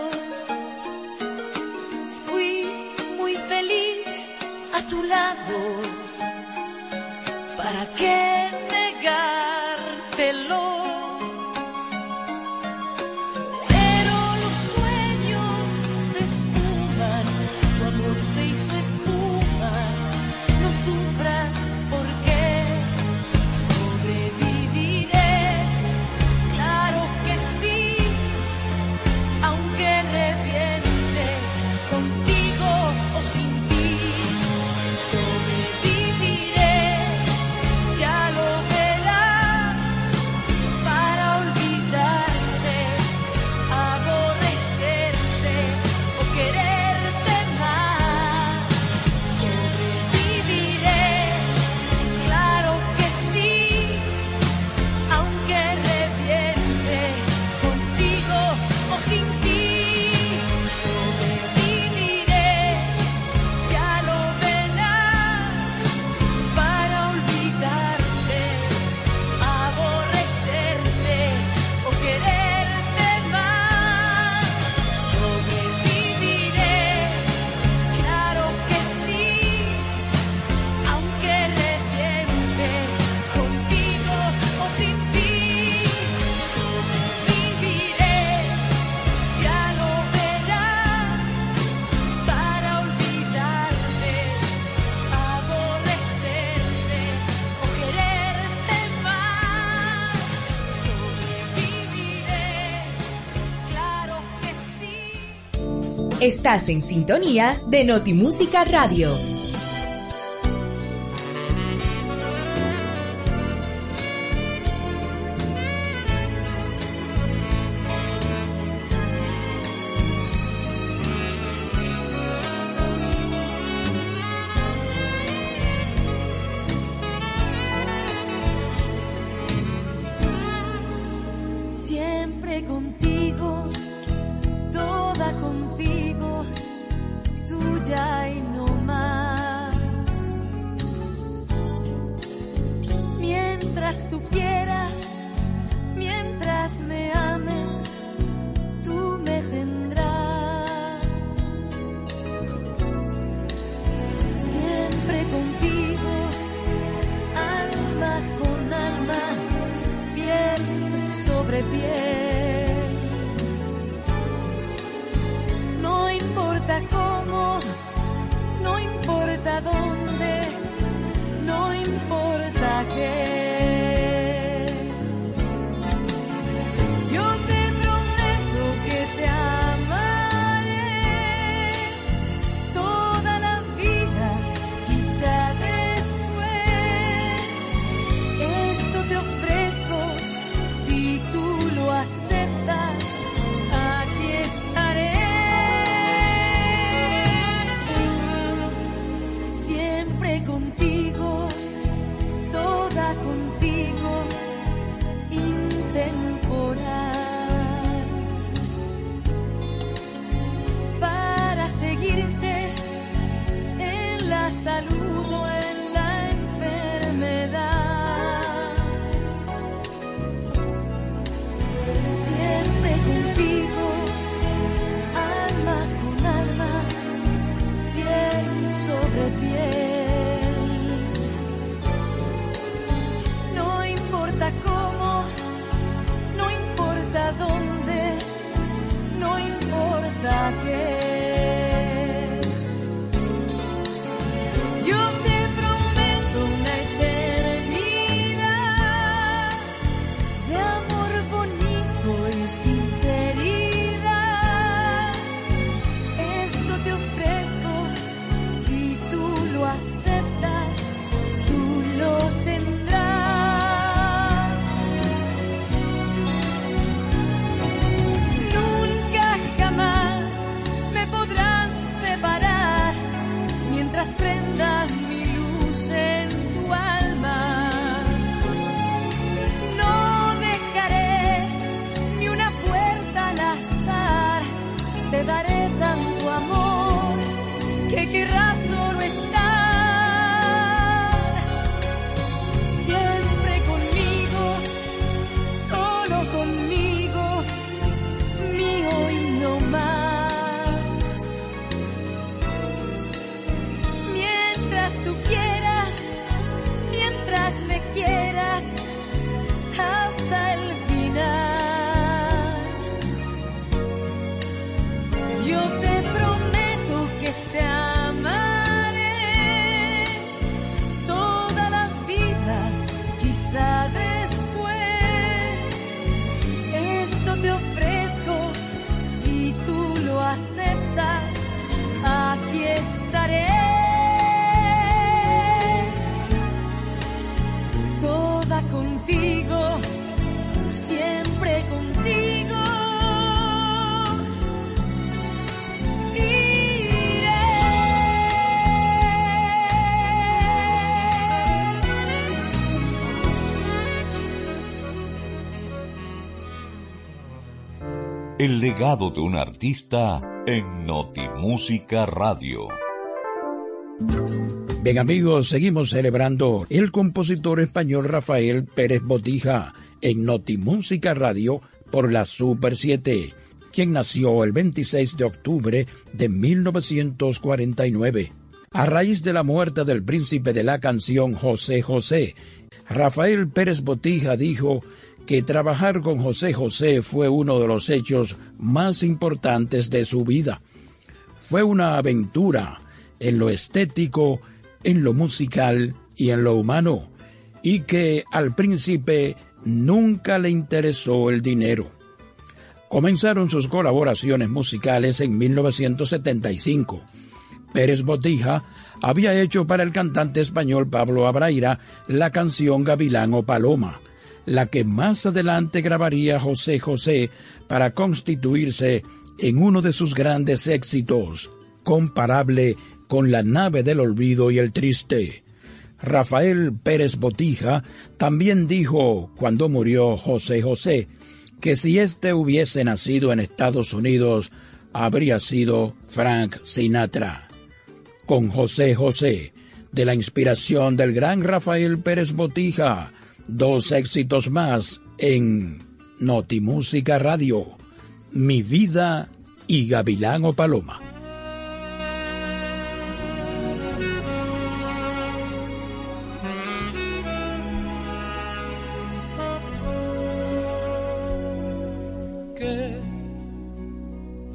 Estás en sintonía de Notimúsica Radio. El legado de un artista en Notimúsica Radio. Bien amigos, seguimos celebrando el compositor español Rafael Pérez Botija en Notimúsica Radio por la Super 7, quien nació el 26 de octubre de 1949. A raíz de la muerte del príncipe de la canción José José, Rafael Pérez Botija dijo que trabajar con José José fue uno de los hechos más importantes de su vida. Fue una aventura en lo estético, en lo musical y en lo humano, y que al príncipe nunca le interesó el dinero. comenzaron sus colaboraciones musicales en 1975. Pérez Botija había hecho para el cantante español Pablo Abraira la canción Gavilán o Paloma, la que más adelante grabaría José José para constituirse en uno de sus grandes éxitos, comparable con La nave del olvido y el triste. Rafael Pérez Botija también dijo, cuando murió José José, que si éste hubiese nacido en Estados Unidos, habría sido Frank Sinatra. Con José José, de la inspiración del gran Rafael Pérez Botija, dos éxitos más en Notimúsica Radio, Mi Vida y Gavilán o Paloma.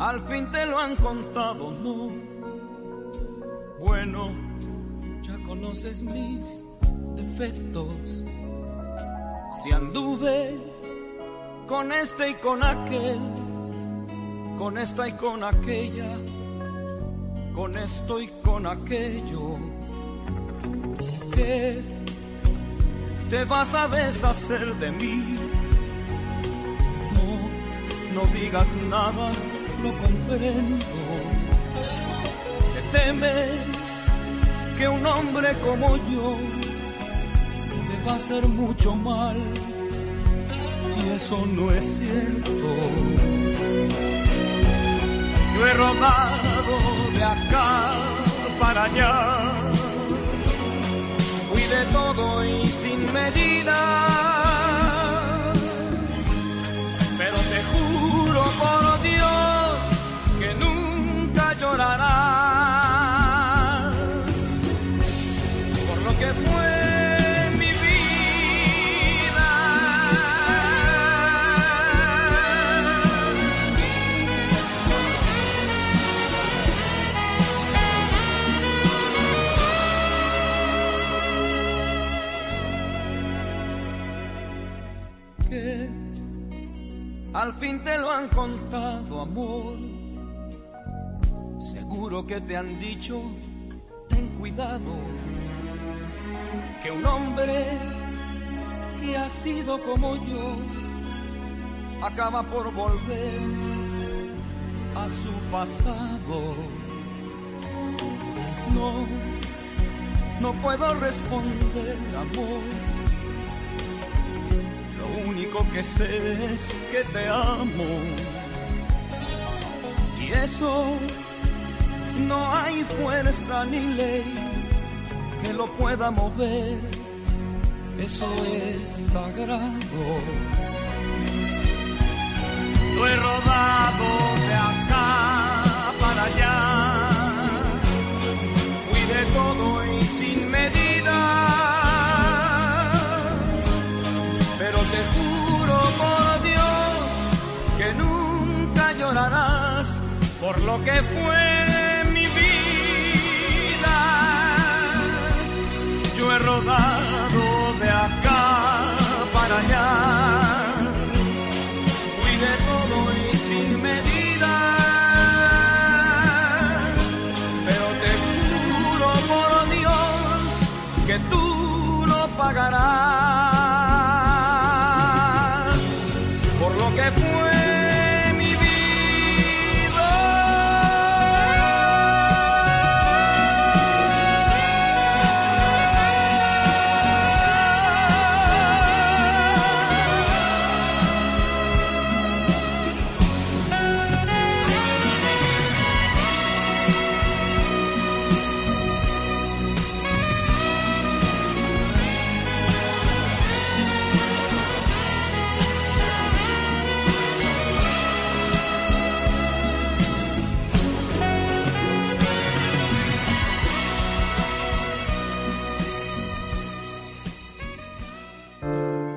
al fin te lo han contado, ¿no? Bueno, ya conoces mis defectos. Si anduve con este y con aquel, con esta y con aquella, con esto y con aquello, que te vas a deshacer de mí. No, no digas nada lo comprendo. Te temes que un hombre como yo va a hacer mucho mal. Y eso no es cierto. Yo he rodado de acá para allá, fui de todo y sin medida, han contado, amor Seguro que te han dicho, ten cuidado, que un hombre que ha sido como yo acaba por volver a su pasado. No, no puedo responder, amor. Lo único que sé es que te amo. Y eso no hay fuerza ni ley que lo pueda mover. Eso es sagrado. Lo he rodado de acá para allá. Fui de todo lo que fue he rodado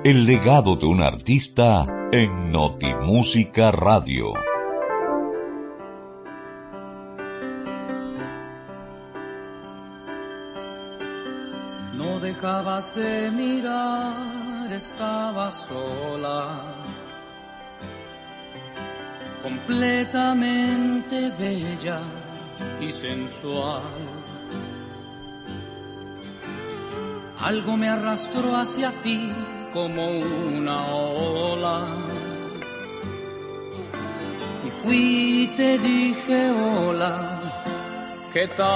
El legado de un artista en Notimúsica Radio. No dejabas de mirar, estaba sola. completamente bella y sensual. Algo me arrastró hacia ti como una ola. Y fui y te dije hola, ¿qué tal?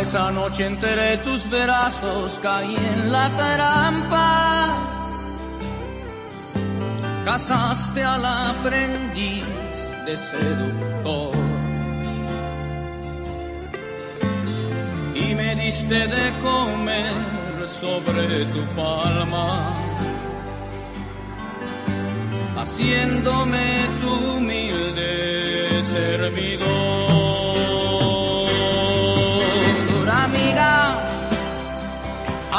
Esa noche entre tus brazos caí en la trampa. Casaste al aprendiz de seductor. Diste de comer sobre tu palma, haciéndome tu humilde servidor. Dura amiga,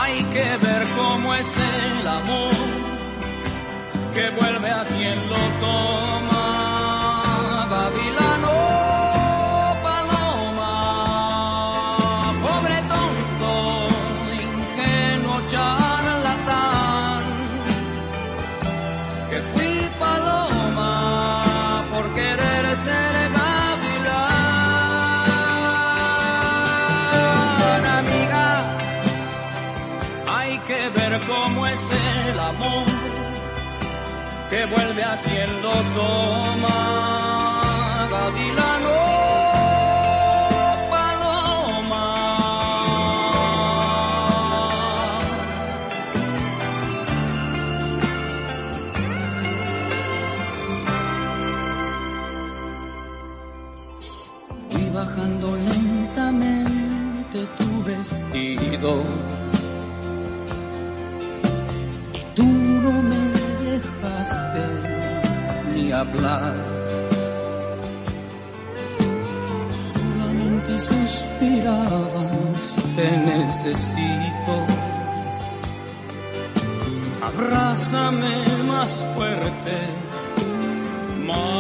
hay que ver cómo es el amor que vuelve a quien lo toma. Que vuelve a quien lo toma. Solamente suspirabas, te necesito. Abrázame más fuerte, más.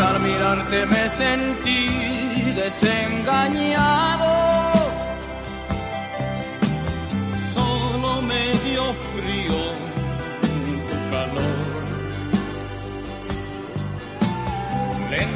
Al mirarte me sentí desengañado.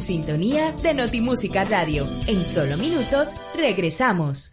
en sintonía de Notimúsica Radio. En solo minutos regresamos.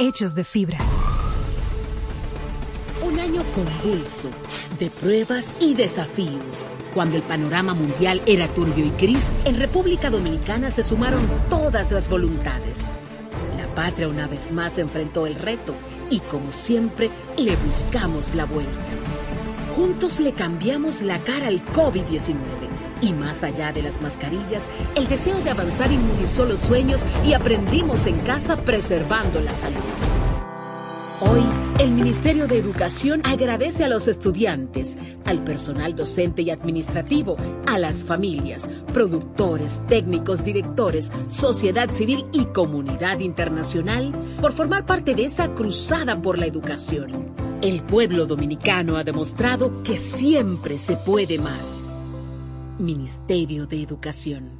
hechos de fibra. Un año convulso de pruebas y desafíos. Cuando el panorama mundial era turbio y gris, en República Dominicana se sumaron todas las voluntades. La patria una vez más enfrentó el reto y como siempre le buscamos la vuelta. Juntos le cambiamos la cara al COVID-19 y más allá de las mascarillas, el deseo de avanzar inmunizó los sueños y aprendimos en casa preservando la salud. Hoy El Ministerio de Educación agradece a los estudiantes, al personal docente y administrativo, a las familias, productores, técnicos, directores, sociedad civil y comunidad internacional por formar parte de esa cruzada por la educación. El pueblo dominicano ha demostrado que siempre se puede más. Ministerio de Educación.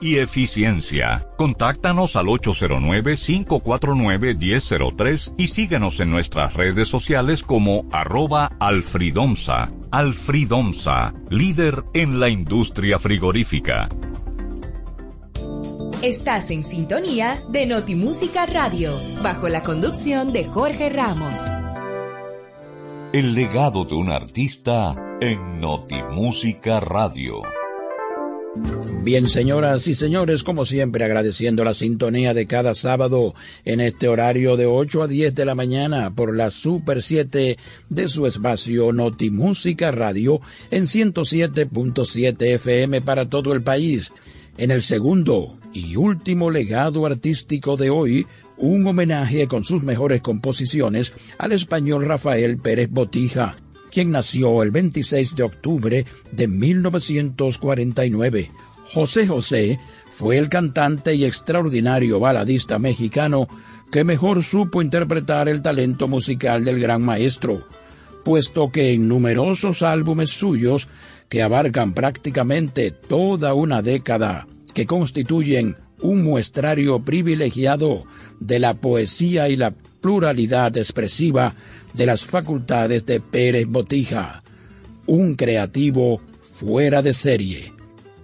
y eficiencia. Contáctanos al 809-549-1003 y síguenos en nuestras redes sociales como arroba alfridomsa. Alfridomsa, líder en la industria frigorífica. Estás en sintonía de Notimúsica Radio, bajo la conducción de Jorge Ramos. El legado de un artista en Notimúsica Radio. Bien, señoras y señores, como siempre, agradeciendo la sintonía de cada sábado en este horario de 8 a 10 de la mañana por la Super 7 de su espacio Notimúsica Radio en 107.7 FM para todo el país. En el segundo y último legado artístico de hoy, un homenaje con sus mejores composiciones al español Rafael Pérez Botija, quien nació el 26 de octubre de 1949. José José fue el cantante y extraordinario baladista mexicano que mejor supo interpretar el talento musical del gran maestro, puesto que en numerosos álbumes suyos que abarcan prácticamente toda una década, que constituyen un muestrario privilegiado de la poesía y la pluralidad expresiva de las facultades de Pérez Botija, un creativo fuera de serie.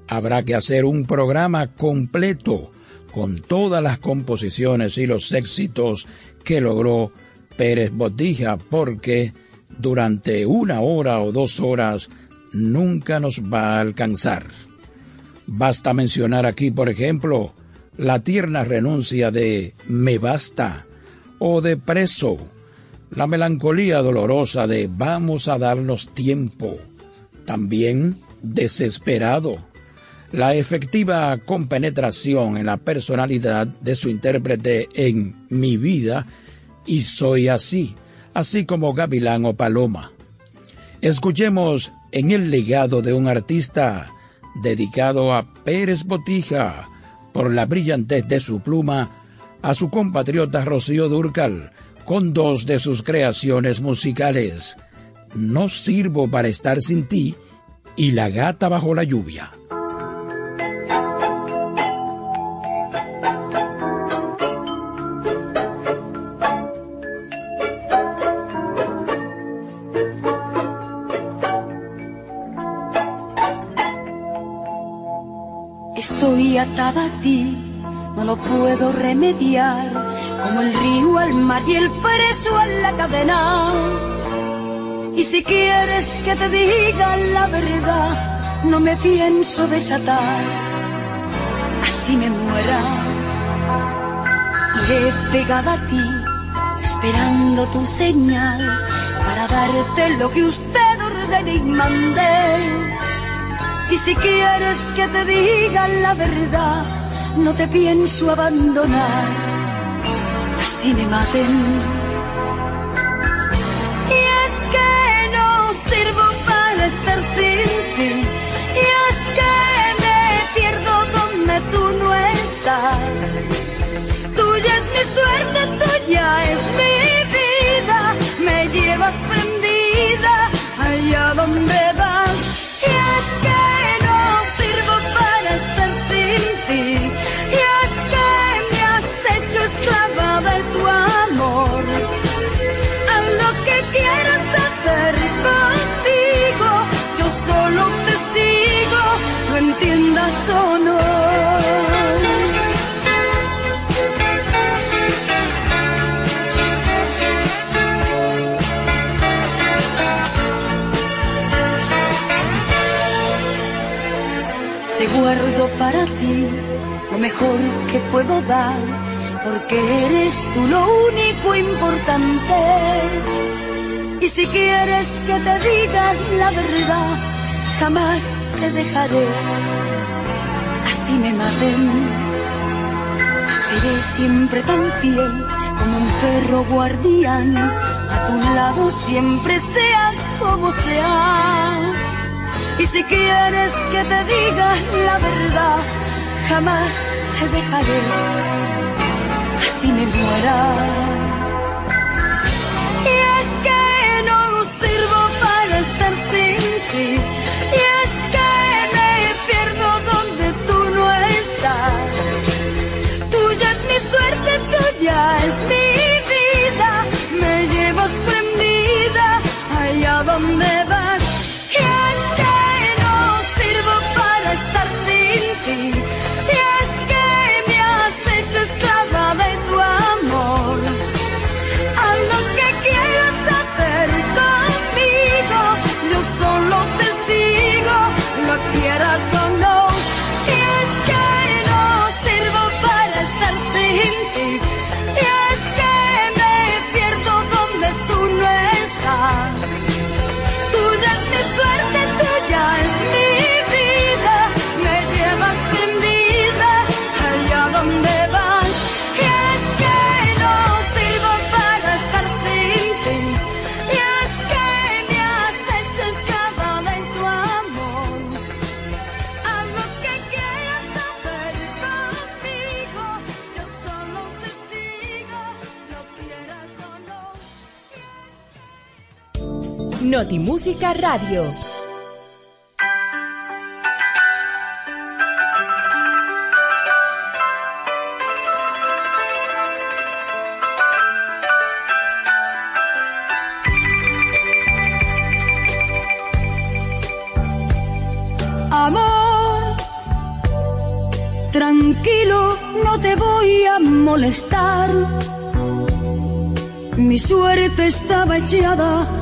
Habrá que hacer un programa completo con todas las composiciones y los éxitos que logró Pérez Botija, porque durante una hora o dos horas nunca nos va a alcanzar. Basta mencionar aquí, por ejemplo, la tierna renuncia de Me Basta o de Preso, la melancolía dolorosa de Vamos a darnos tiempo, también Desesperado, la efectiva compenetración en la personalidad de su intérprete en Mi vida y Soy así, así como Gavilán o Paloma. Escuchemos en el legado de un artista dedicado a Pérez Botija por la brillantez de su pluma a su compatriota Rocío Durcal con dos de sus creaciones musicales, No sirvo para estar sin ti y La gata bajo la lluvia. Estoy atada a ti, no lo puedo remediar, como el río al mar y el preso a la cadena. Y si quieres que te diga la verdad, no me pienso desatar, así me muera. Iré pegada a ti, esperando tu señal, para darte lo que usted ordene y mande. Y si quieres que te diga la verdad, no te pienso abandonar, así me maten. Y es que no sirvo para estar sin ti, y es que me pierdo donde tú no estás. Tuya es mi suerte, tuya es mi vida, me llevas prendida allá donde Te guardo para ti lo mejor que puedo dar, porque eres tú lo único importante. Y si quieres que te diga la verdad, jamás te dejaré. Así me maten. Seré siempre tan fiel como un perro guardián. A tu lado siempre sea como sea. Y si quieres que te diga la verdad, jamás te dejaré, así me muera. Y es que no sirvo para estar sin ti, tuya es Notimúsica Radio. Amor, tranquilo, no te voy a molestar. Mi suerte estaba echada,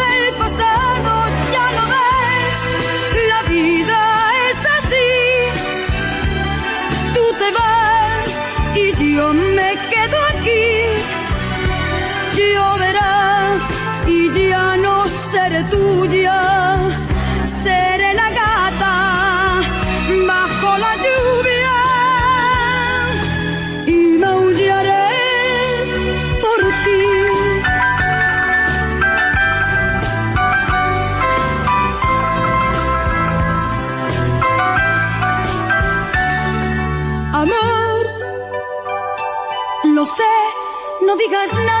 Lloverá y ya no seré tuya, seré la gata bajo la lluvia y maullaré por ti. Amor, lo sé, no digas nada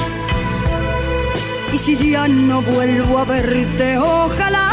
Y si ya no vuelvo a verte, ojalá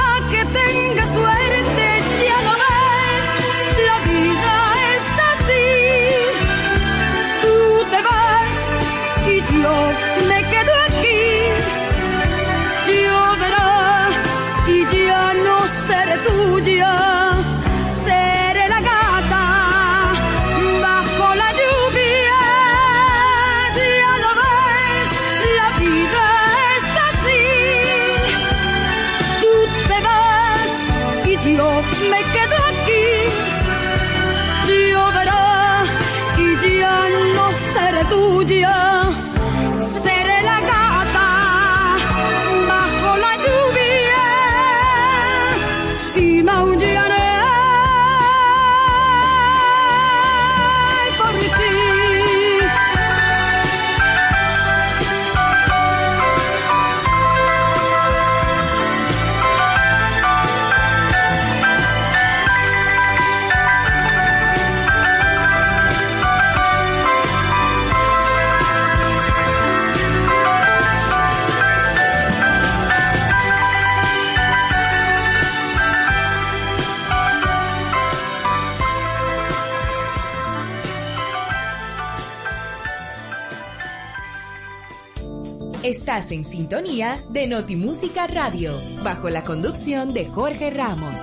Estás en sintonía de Notimúsica Radio, bajo la conducción de Jorge Ramos.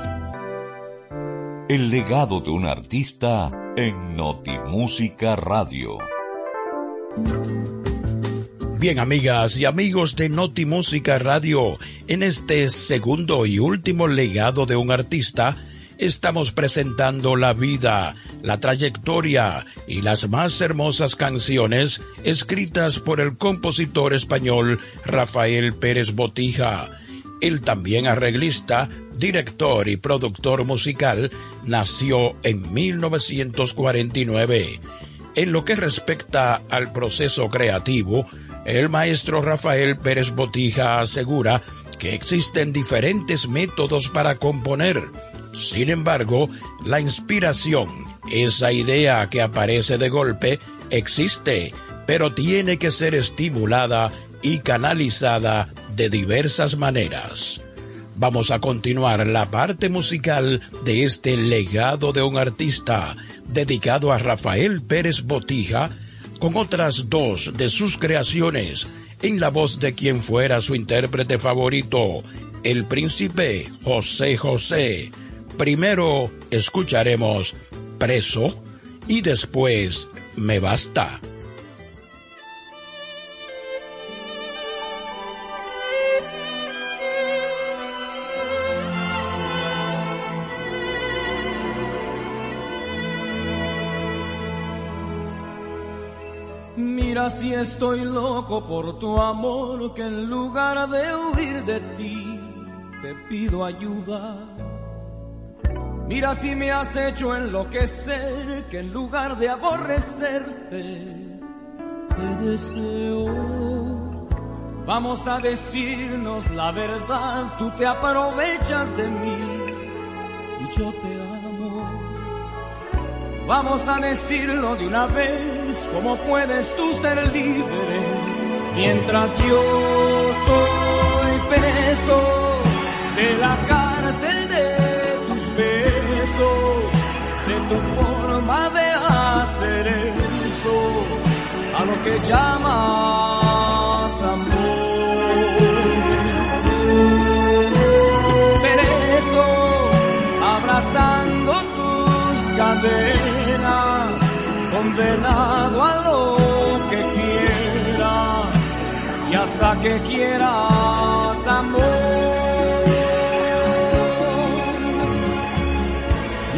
El legado de un artista en Notimúsica Radio. Bien, amigas y amigos de Notimúsica Radio, en este segundo y último legado de un artista, estamos presentando la vida, la trayectoria y las más hermosas canciones escritas por el compositor español Rafael Pérez Botija. Él también arreglista, director y productor musical, nació en 1949. En lo que respecta al proceso creativo, el maestro Rafael Pérez Botija asegura que existen diferentes métodos para componer. Sin embargo, la inspiración, esa idea que aparece de golpe, existe, pero tiene que ser estimulada y canalizada de diversas maneras. Vamos a continuar la parte musical de este legado de un artista dedicado a Rafael Pérez Botija con otras dos de sus creaciones en la voz de quien fuera su intérprete favorito, el príncipe José José. Primero escucharemos Preso y después Me Basta. Mira si estoy loco por tu amor, que en lugar de huir de ti, te pido ayuda. Mira si me has hecho enloquecer, que en lugar de aborrecerte, te deseo. Vamos a decirnos la verdad, tú te aprovechas de mí y yo te amo. Vamos a decirlo de una vez, ¿cómo puedes tú ser libre? Mientras yo soy preso de la cárcel tu forma de hacer eso, a lo que llamas amor. Preso, abrazando tus cadenas, condenado a lo que quieras y hasta que quieras amor.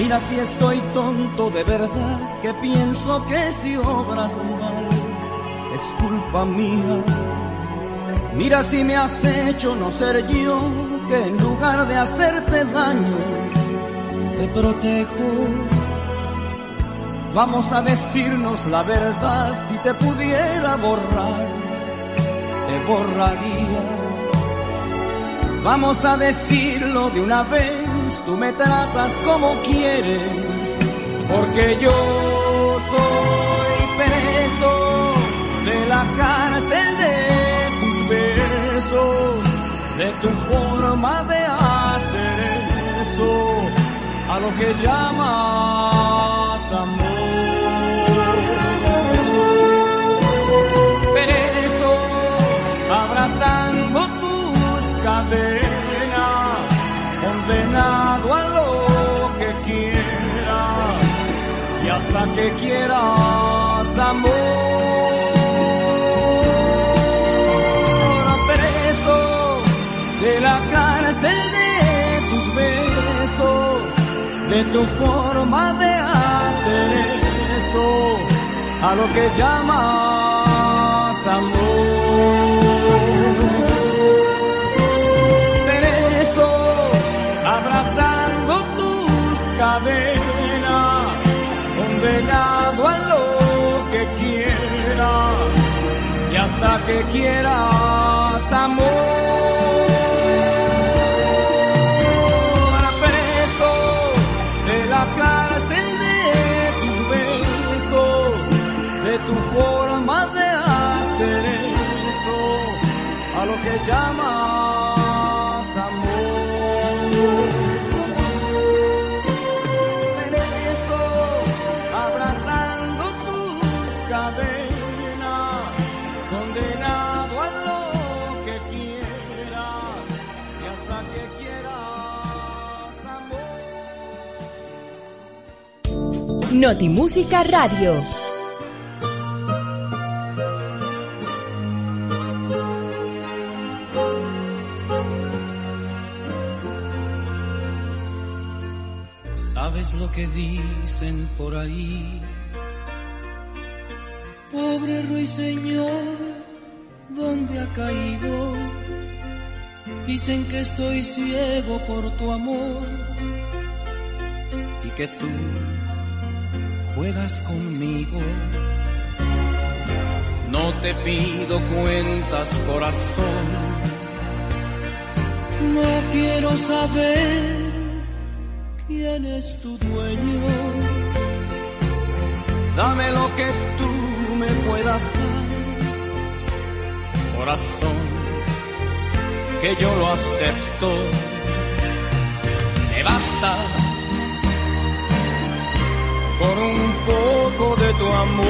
Mira si estoy tonto de verdad, que pienso que si obras mal es culpa mía. Mira si me has hecho no ser yo, que en lugar de hacerte daño, te protejo. Vamos a decirnos la verdad, si te pudiera borrar, te borraría. Vamos a decirlo de una vez, tú me tratas como quieres, porque yo soy preso de la cárcel de tus besos, de tu forma de hacer eso, a lo que llamas amor. Preso, abrazando tus cadenas, a lo que quieras y hasta que quieras amor. Preso de la cárcel de tus besos, de tu forma de hacer eso, a lo que llamas amor. A lo que quieras y hasta que quieras amor. Preso de la cárcel de tus besos, de tu forma de hacer eso, a lo que llamas amor. Notimúsica Radio. ¿Sabes lo que dicen por ahí? Pobre ruiseñor, ¿dónde ha caído? Dicen que estoy ciego por tu amor y que tú juegas conmigo. No te pido cuentas, corazón. No quiero saber quién es tu dueño. Dame lo que tú me puedas dar, corazón, que yo lo acepto. Me basta con un poco de tu amor.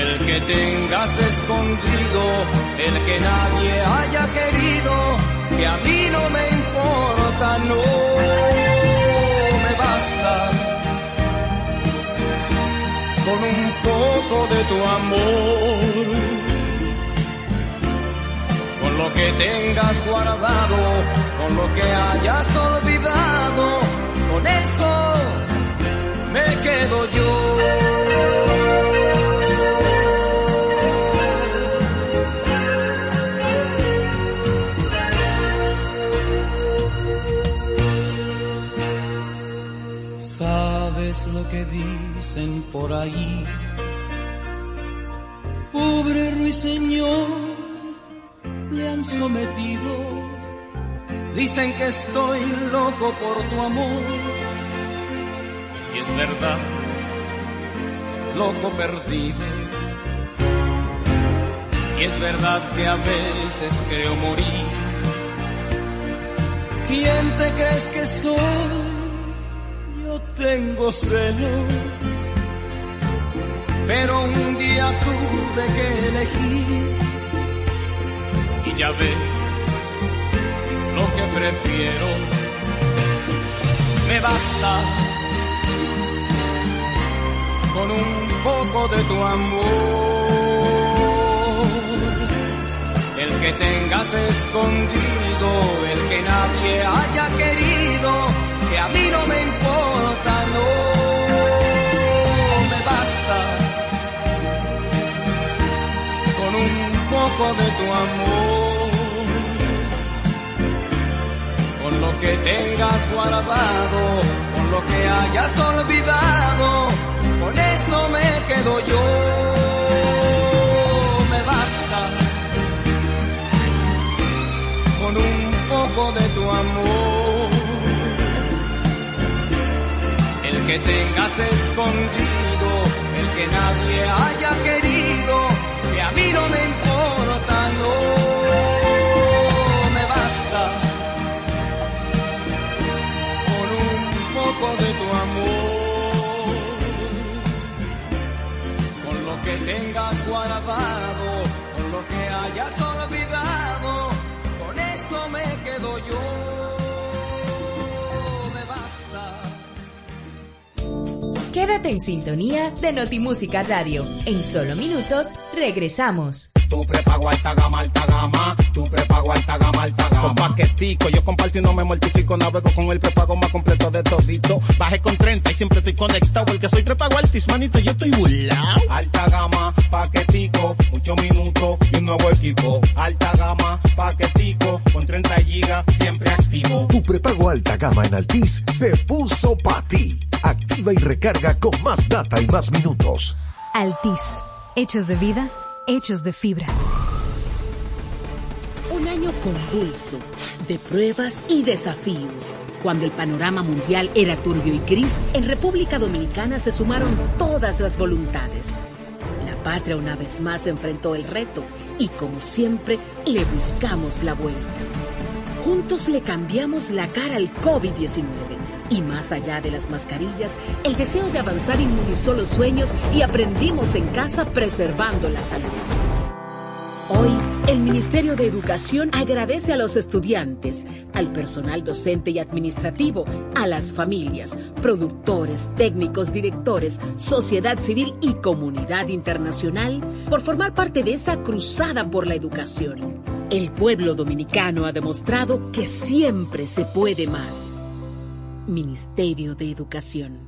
El que tengas escondido, el que nadie haya querido, que a mí no me importa, no me basta. Con un poco de tu amor, con lo que tengas guardado, con lo que hayas olvidado con eso me quedo yo. Sabes lo que dicen por ahí, pobre ruiseñor, le han sometido Dicen que estoy loco por tu amor. Y es verdad, loco perdido. Y es verdad que a veces creo morir. ¿Quién te crees que soy? Yo tengo celos. Pero un día tuve que elegir. Y ya ves lo que prefiero. Me basta con un poco de tu amor. El que tengas escondido, el que nadie haya querido, que a mí no me importa, no me basta con un poco de tu amor. Con lo que tengas guardado, con lo que hayas olvidado, con eso me quedo yo. Me basta con un poco de tu amor. El que tengas escondido, el que nadie haya querido, que a mí no me importa, de tu amor, con lo que tengas guardado, con lo que hayas olvidado, con eso me quedo yo. Quédate en sintonía de Notimúsica Radio. En solo minutos regresamos. Tu prepago alta gama, alta gama. Tu prepago alta gama, alta gama. Con paquetico, yo comparto y no me mortifico. Navego con el prepago más completo de todito. Bajé con 30 y siempre estoy conectado. Porque soy prepago altis, manito, yo estoy burlao. Alta gama, paquetico, 8 minutos y un nuevo equipo. Alta gama, paquetico, con 30 gigas, siempre activo. Tu prepago alta gama en Altis se puso pa' ti. Activa y recarga con más data y más minutos. Altis. Hechos de vida, hechos de fibra. Un año convulso de pruebas y desafíos. Cuando el panorama mundial era turbio y gris, en República Dominicana se sumaron todas las voluntades. La patria una vez más enfrentó el reto y como siempre le buscamos la vuelta. Juntos le cambiamos la cara al COVID-19 y más allá de las mascarillas, el deseo de avanzar inmunizó los sueños y aprendimos en casa preservando la salud. Hoy El Ministerio de Educación agradece a los estudiantes, al personal docente y administrativo, a las familias, productores, técnicos, directores, sociedad civil y comunidad internacional por formar parte de esa cruzada por la educación. El pueblo dominicano ha demostrado que siempre se puede más. Ministerio de Educación.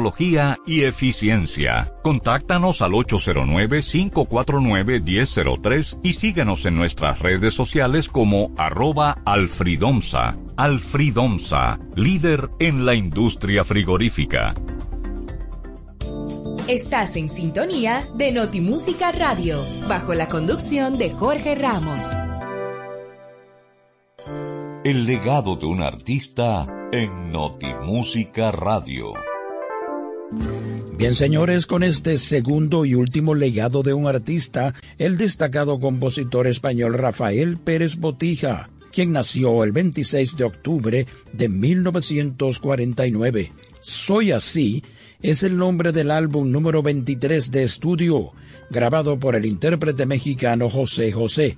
tecnología y eficiencia. Contáctanos al 809-549-1003 y síguenos en nuestras redes sociales como arroba alfridomsa. Alfridomsa, líder en la industria frigorífica. Estás en sintonía de Notimúsica Radio, bajo la conducción de Jorge Ramos. El legado de un artista en Notimúsica Radio. Bien, señores, con este segundo y último legado de un artista, el destacado compositor español Rafael Pérez Botija, quien nació el 26 de octubre de 1949. Soy así es el nombre del álbum número 23 de estudio, grabado por el intérprete mexicano José José.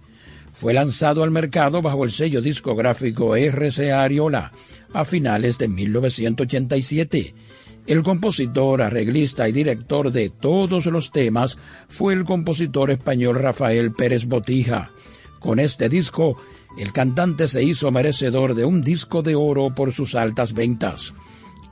Fue lanzado al mercado bajo el sello discográfico RCA Ariola a finales de 1987 el compositor, arreglista y director de todos los temas fue el compositor español Rafael Pérez Botija. Con este disco, el cantante se hizo merecedor de un disco de oro por sus altas ventas.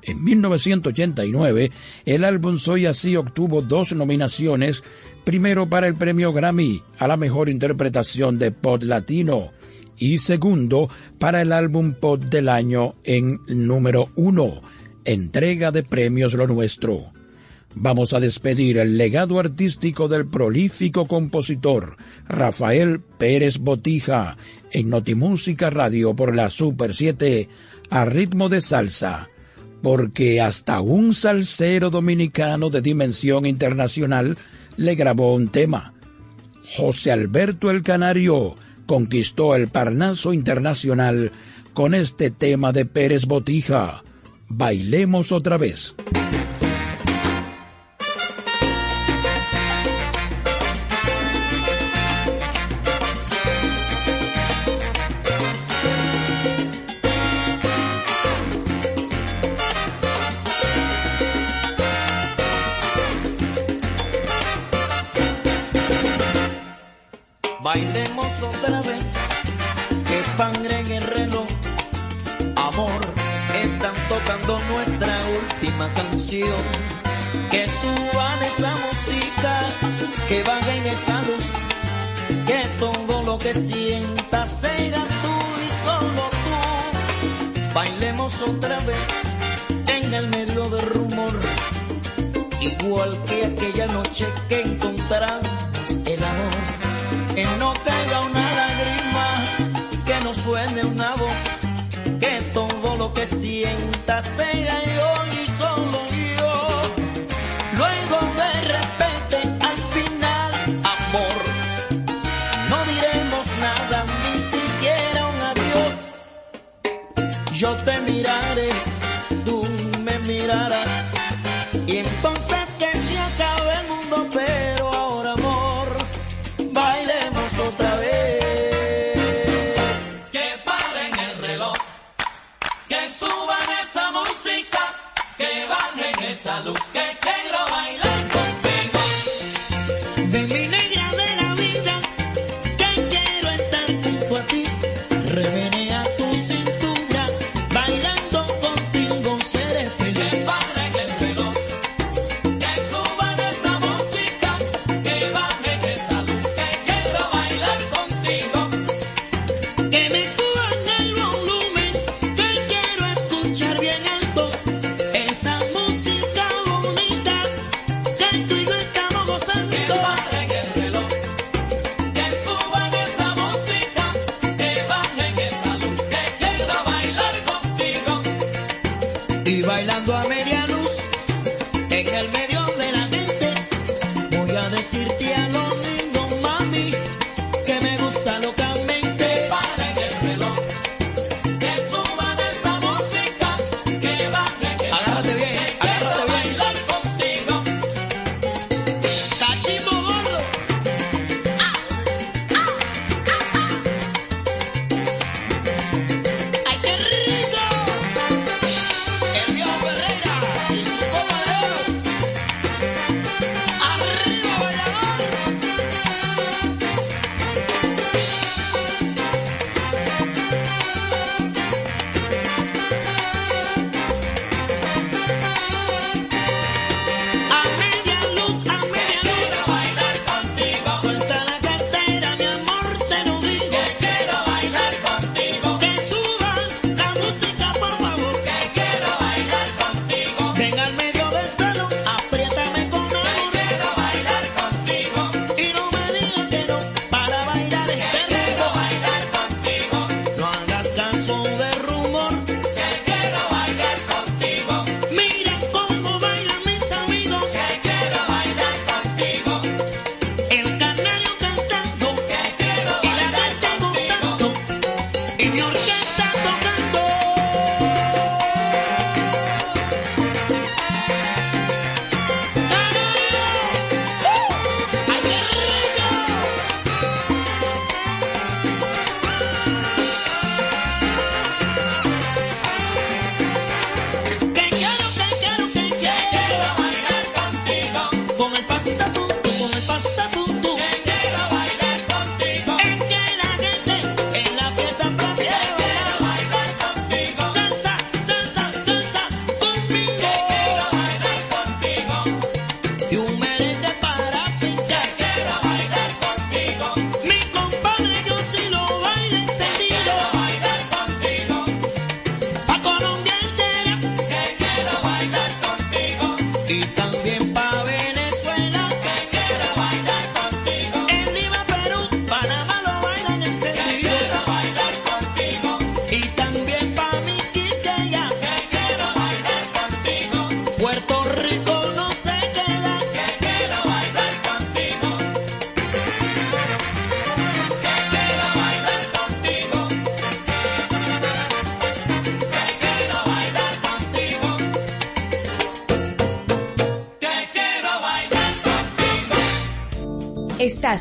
En 1989, el álbum Soy Así obtuvo dos nominaciones, primero para el premio Grammy a la mejor interpretación de pop latino y segundo para el álbum pop del año en número uno entrega de premios Lo Nuestro. Vamos a despedir el legado artístico del prolífico compositor Rafael Pérez Botija en Notimúsica Radio por la Super 7 a ritmo de salsa, porque hasta un salsero dominicano de dimensión internacional le grabó un tema. José Alberto el Canario conquistó el Parnaso Internacional con este tema de Pérez Botija Bailemos otra vez. Otra vez en el medio del rumor, igual que aquella noche que encontramos el amor. Que no caiga una lágrima, que no suene una voz que todo lo que sienta sea yo y solo Yo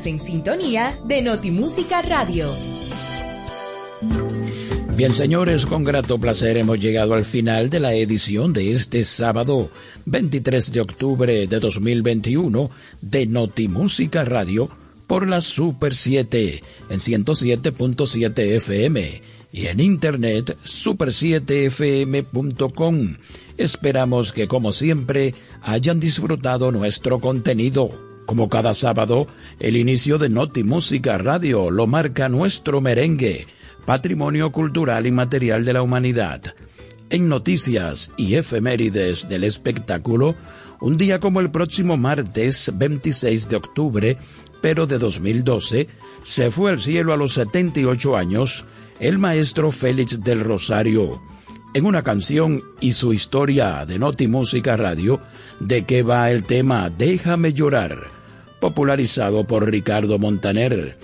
en sintonía de Notimúsica Radio. Bien, señores, con grato placer hemos llegado al final de la edición de este sábado 23 de octubre de 2021 de Notimúsica Radio por la Super 7 en 107.7 FM y en internet super7fm.com. Esperamos que como siempre hayan disfrutado nuestro contenido. Como cada sábado, el inicio de Noti Música Radio lo marca nuestro merengue, patrimonio cultural y material de la humanidad. En noticias y efemérides del espectáculo, un día como el próximo martes 26 de octubre, pero de 2012, se fue al cielo a los 78 años el maestro Félix del Rosario. En una canción y su historia de Noti Música Radio, de qué va el tema Déjame llorar popularizado por Ricardo Montaner.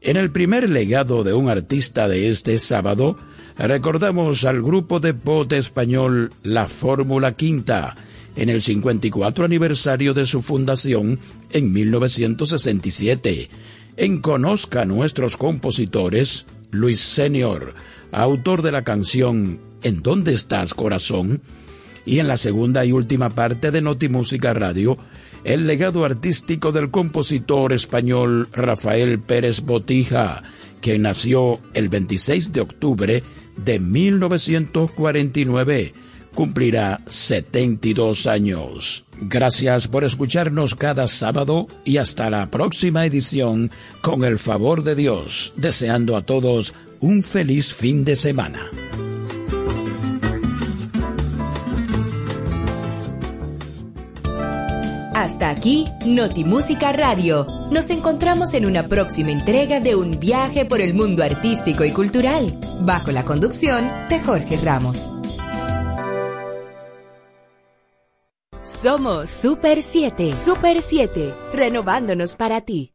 En el primer legado de un artista de este sábado, recordamos al grupo de pop español La Fórmula Quinta, en el 54 aniversario de su fundación en 1967. En Conozca a nuestros compositores, Luis Senior, autor de la canción ¿En dónde estás, corazón? Y en la segunda y última parte de Notimúsica Radio, el legado artístico del compositor español Rafael Pérez Botija, que nació el 26 de octubre de 1949, cumplirá 72 años. Gracias por escucharnos cada sábado y hasta la próxima edición, con el favor de Dios, deseando a todos un feliz fin de semana. Hasta aquí, Notimúsica Radio. Nos encontramos en una próxima entrega de un viaje por el mundo artístico y cultural, bajo la conducción de Jorge Ramos. Somos Super 7. Super 7. Renovándonos para ti.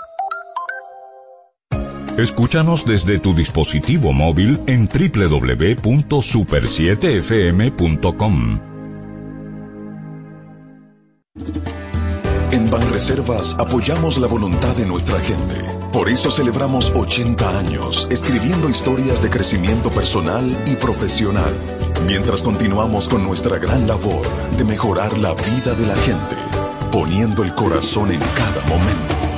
Escúchanos desde tu dispositivo móvil en www.super7fm.com. En Banreservas apoyamos la voluntad de nuestra gente. Por eso celebramos 80 años escribiendo historias de crecimiento personal y profesional, mientras continuamos con nuestra gran labor de mejorar la vida de la gente, poniendo el corazón en cada momento.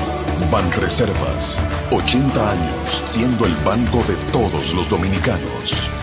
Banreservas, 80 años siendo el banco de todos los dominicanos.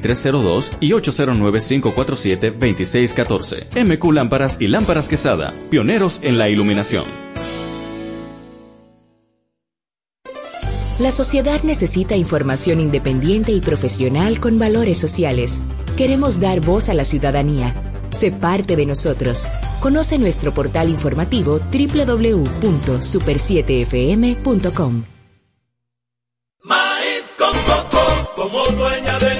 2302 y 809-547-2614. MQ Lámparas y Lámparas Quesada, pioneros en la iluminación. La sociedad necesita información independiente y profesional con valores sociales. Queremos dar voz a la ciudadanía. Sé parte de nosotros. Conoce nuestro portal informativo www.super7fm.com. Maíz con coco, como dueña del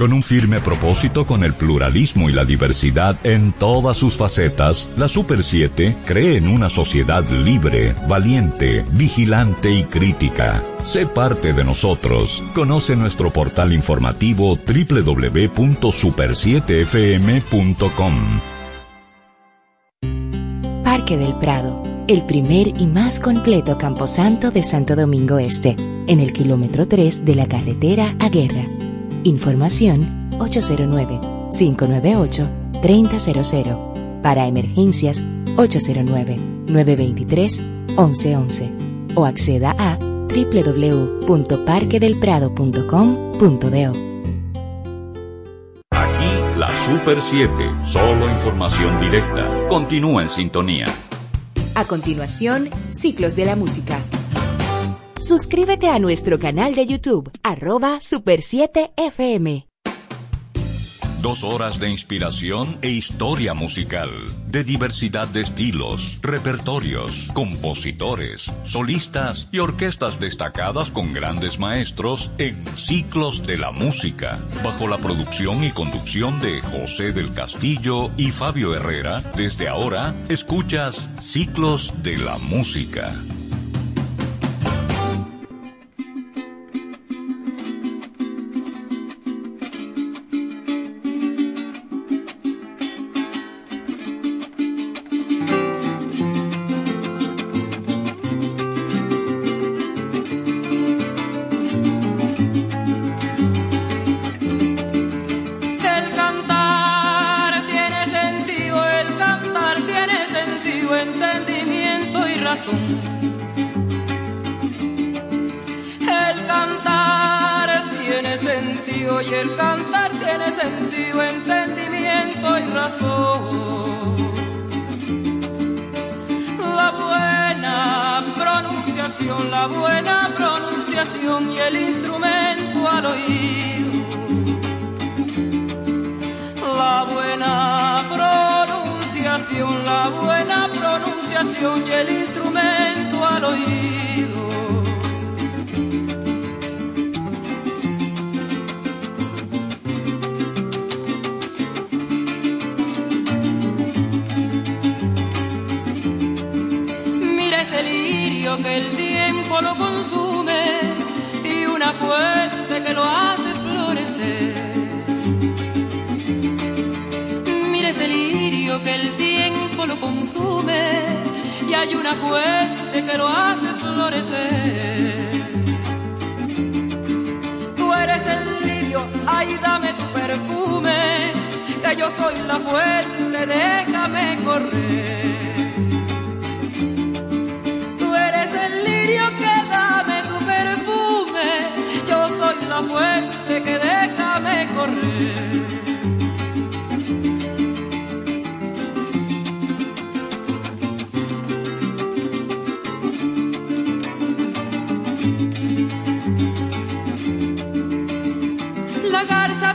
Con un firme propósito con el pluralismo y la diversidad en todas sus facetas, la Super 7 cree en una sociedad libre, valiente, vigilante y crítica. Sé parte de nosotros. Conoce nuestro portal informativo www.super7fm.com. Parque del Prado, el primer y más completo camposanto de Santo Domingo Este, en el kilómetro 3 de la carretera a Guerra. Información 809-598-3000. Para emergencias 809-923-1111. O acceda a www.parquedelprado.com.do. Aquí la Super 7, solo información directa. Continúa en sintonía. A continuación, Ciclos de la Música. Suscríbete a nuestro canal de YouTube, arroba Super 7 FM. Dos horas de inspiración e historia musical, de diversidad de estilos, repertorios, compositores, solistas y orquestas destacadas con grandes maestros en Ciclos de la Música, bajo la producción y conducción de José del Castillo y Fabio Herrera. Desde ahora, escuchas Ciclos de la Música.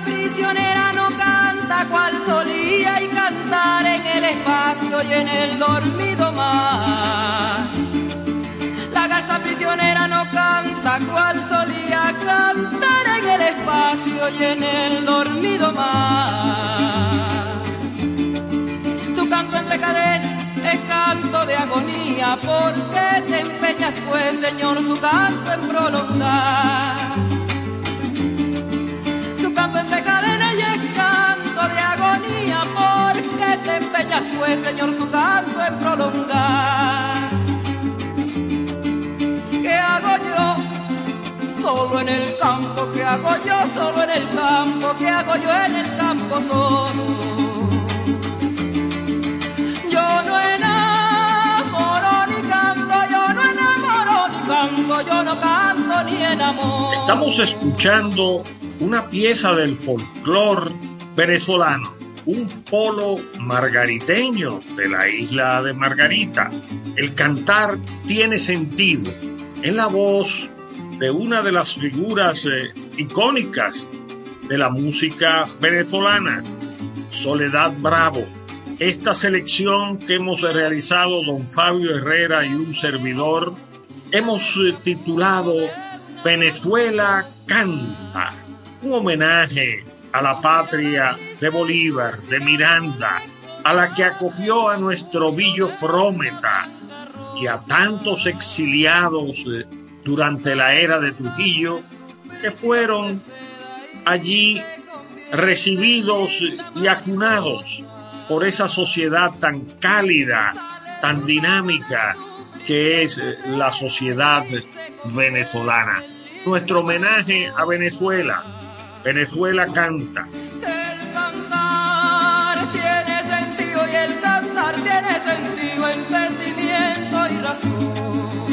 Prisionera no canta cual solía y cantar en el espacio y en el dormido mar. La garza prisionera no canta cual solía cantar en el espacio y en el dormido mar. Su canto entre cadenas es canto de agonía, porque te empeñas pues, Señor, su canto en prolongar empeñas pues, Señor, su canto en prolongar. ¿Qué hago yo solo en el campo? ¿Qué hago yo solo en el campo? ¿Qué hago yo en el campo solo? Yo no enamoro ni canto, yo no enamoro ni canto, yo no canto ni enamoro. Estamos escuchando una pieza del folclor venezolano, un polo margariteño de la isla de Margarita. El cantar tiene sentido en la voz de una de las figuras eh, icónicas de la música venezolana, Soledad Bravo. Esta selección que hemos realizado don Fabio Herrera y un servidor, hemos eh, titulado Venezuela canta un homenaje a la patria de Bolívar, de Miranda, a la que acogió a nuestro Villo Frómeta y a tantos exiliados eh, durante la era de Trujillo que fueron allí recibidos y acunados por esa sociedad tan cálida, tan dinámica que es eh, la sociedad venezolana. Nuestro homenaje a Venezuela, Venezuela canta. El cantar tiene sentido y el cantar tiene sentido, entendimiento y razón.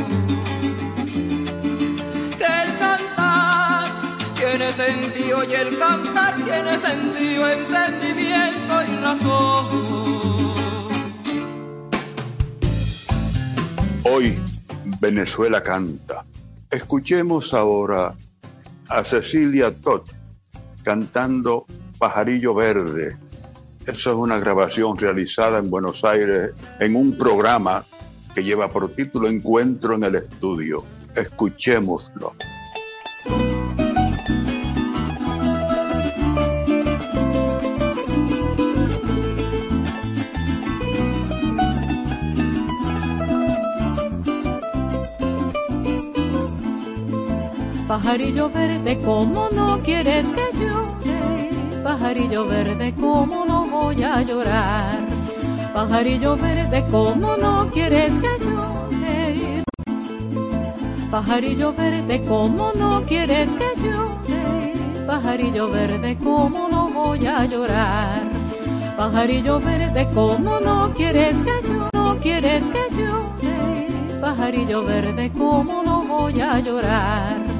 Que el cantar tiene sentido y el cantar tiene sentido, entendimiento y razón. Hoy Venezuela canta. Escuchemos ahora a Cecilia Todd cantando Pajarillo Verde. Eso es una grabación realizada en Buenos Aires en un programa que lleva por título Encuentro en el Estudio. Escuchémoslo. Pajarillo verde, ¿cómo no quieres que llore? Pajarillo verde, ¿cómo no voy a llorar? Pajarillo verde, ¿cómo no quieres que llore? Pajarillo verde, ¿cómo no quieres que llore? Pajarillo verde, ¿cómo no voy a llorar? Pajarillo verde, ¿cómo no quieres que yo no quieres que llore? Pajarillo verde, ¿cómo no voy a llorar?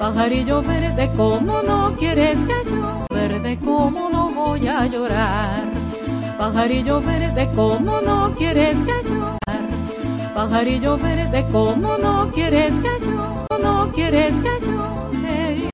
Pajarillo verde, ¿cómo no quieres que yo verde, cómo no voy a llorar? Pajarillo verde, ¿cómo no quieres que llorar? pajarillo verde, como no quieres que yo, no quieres que yo, hey,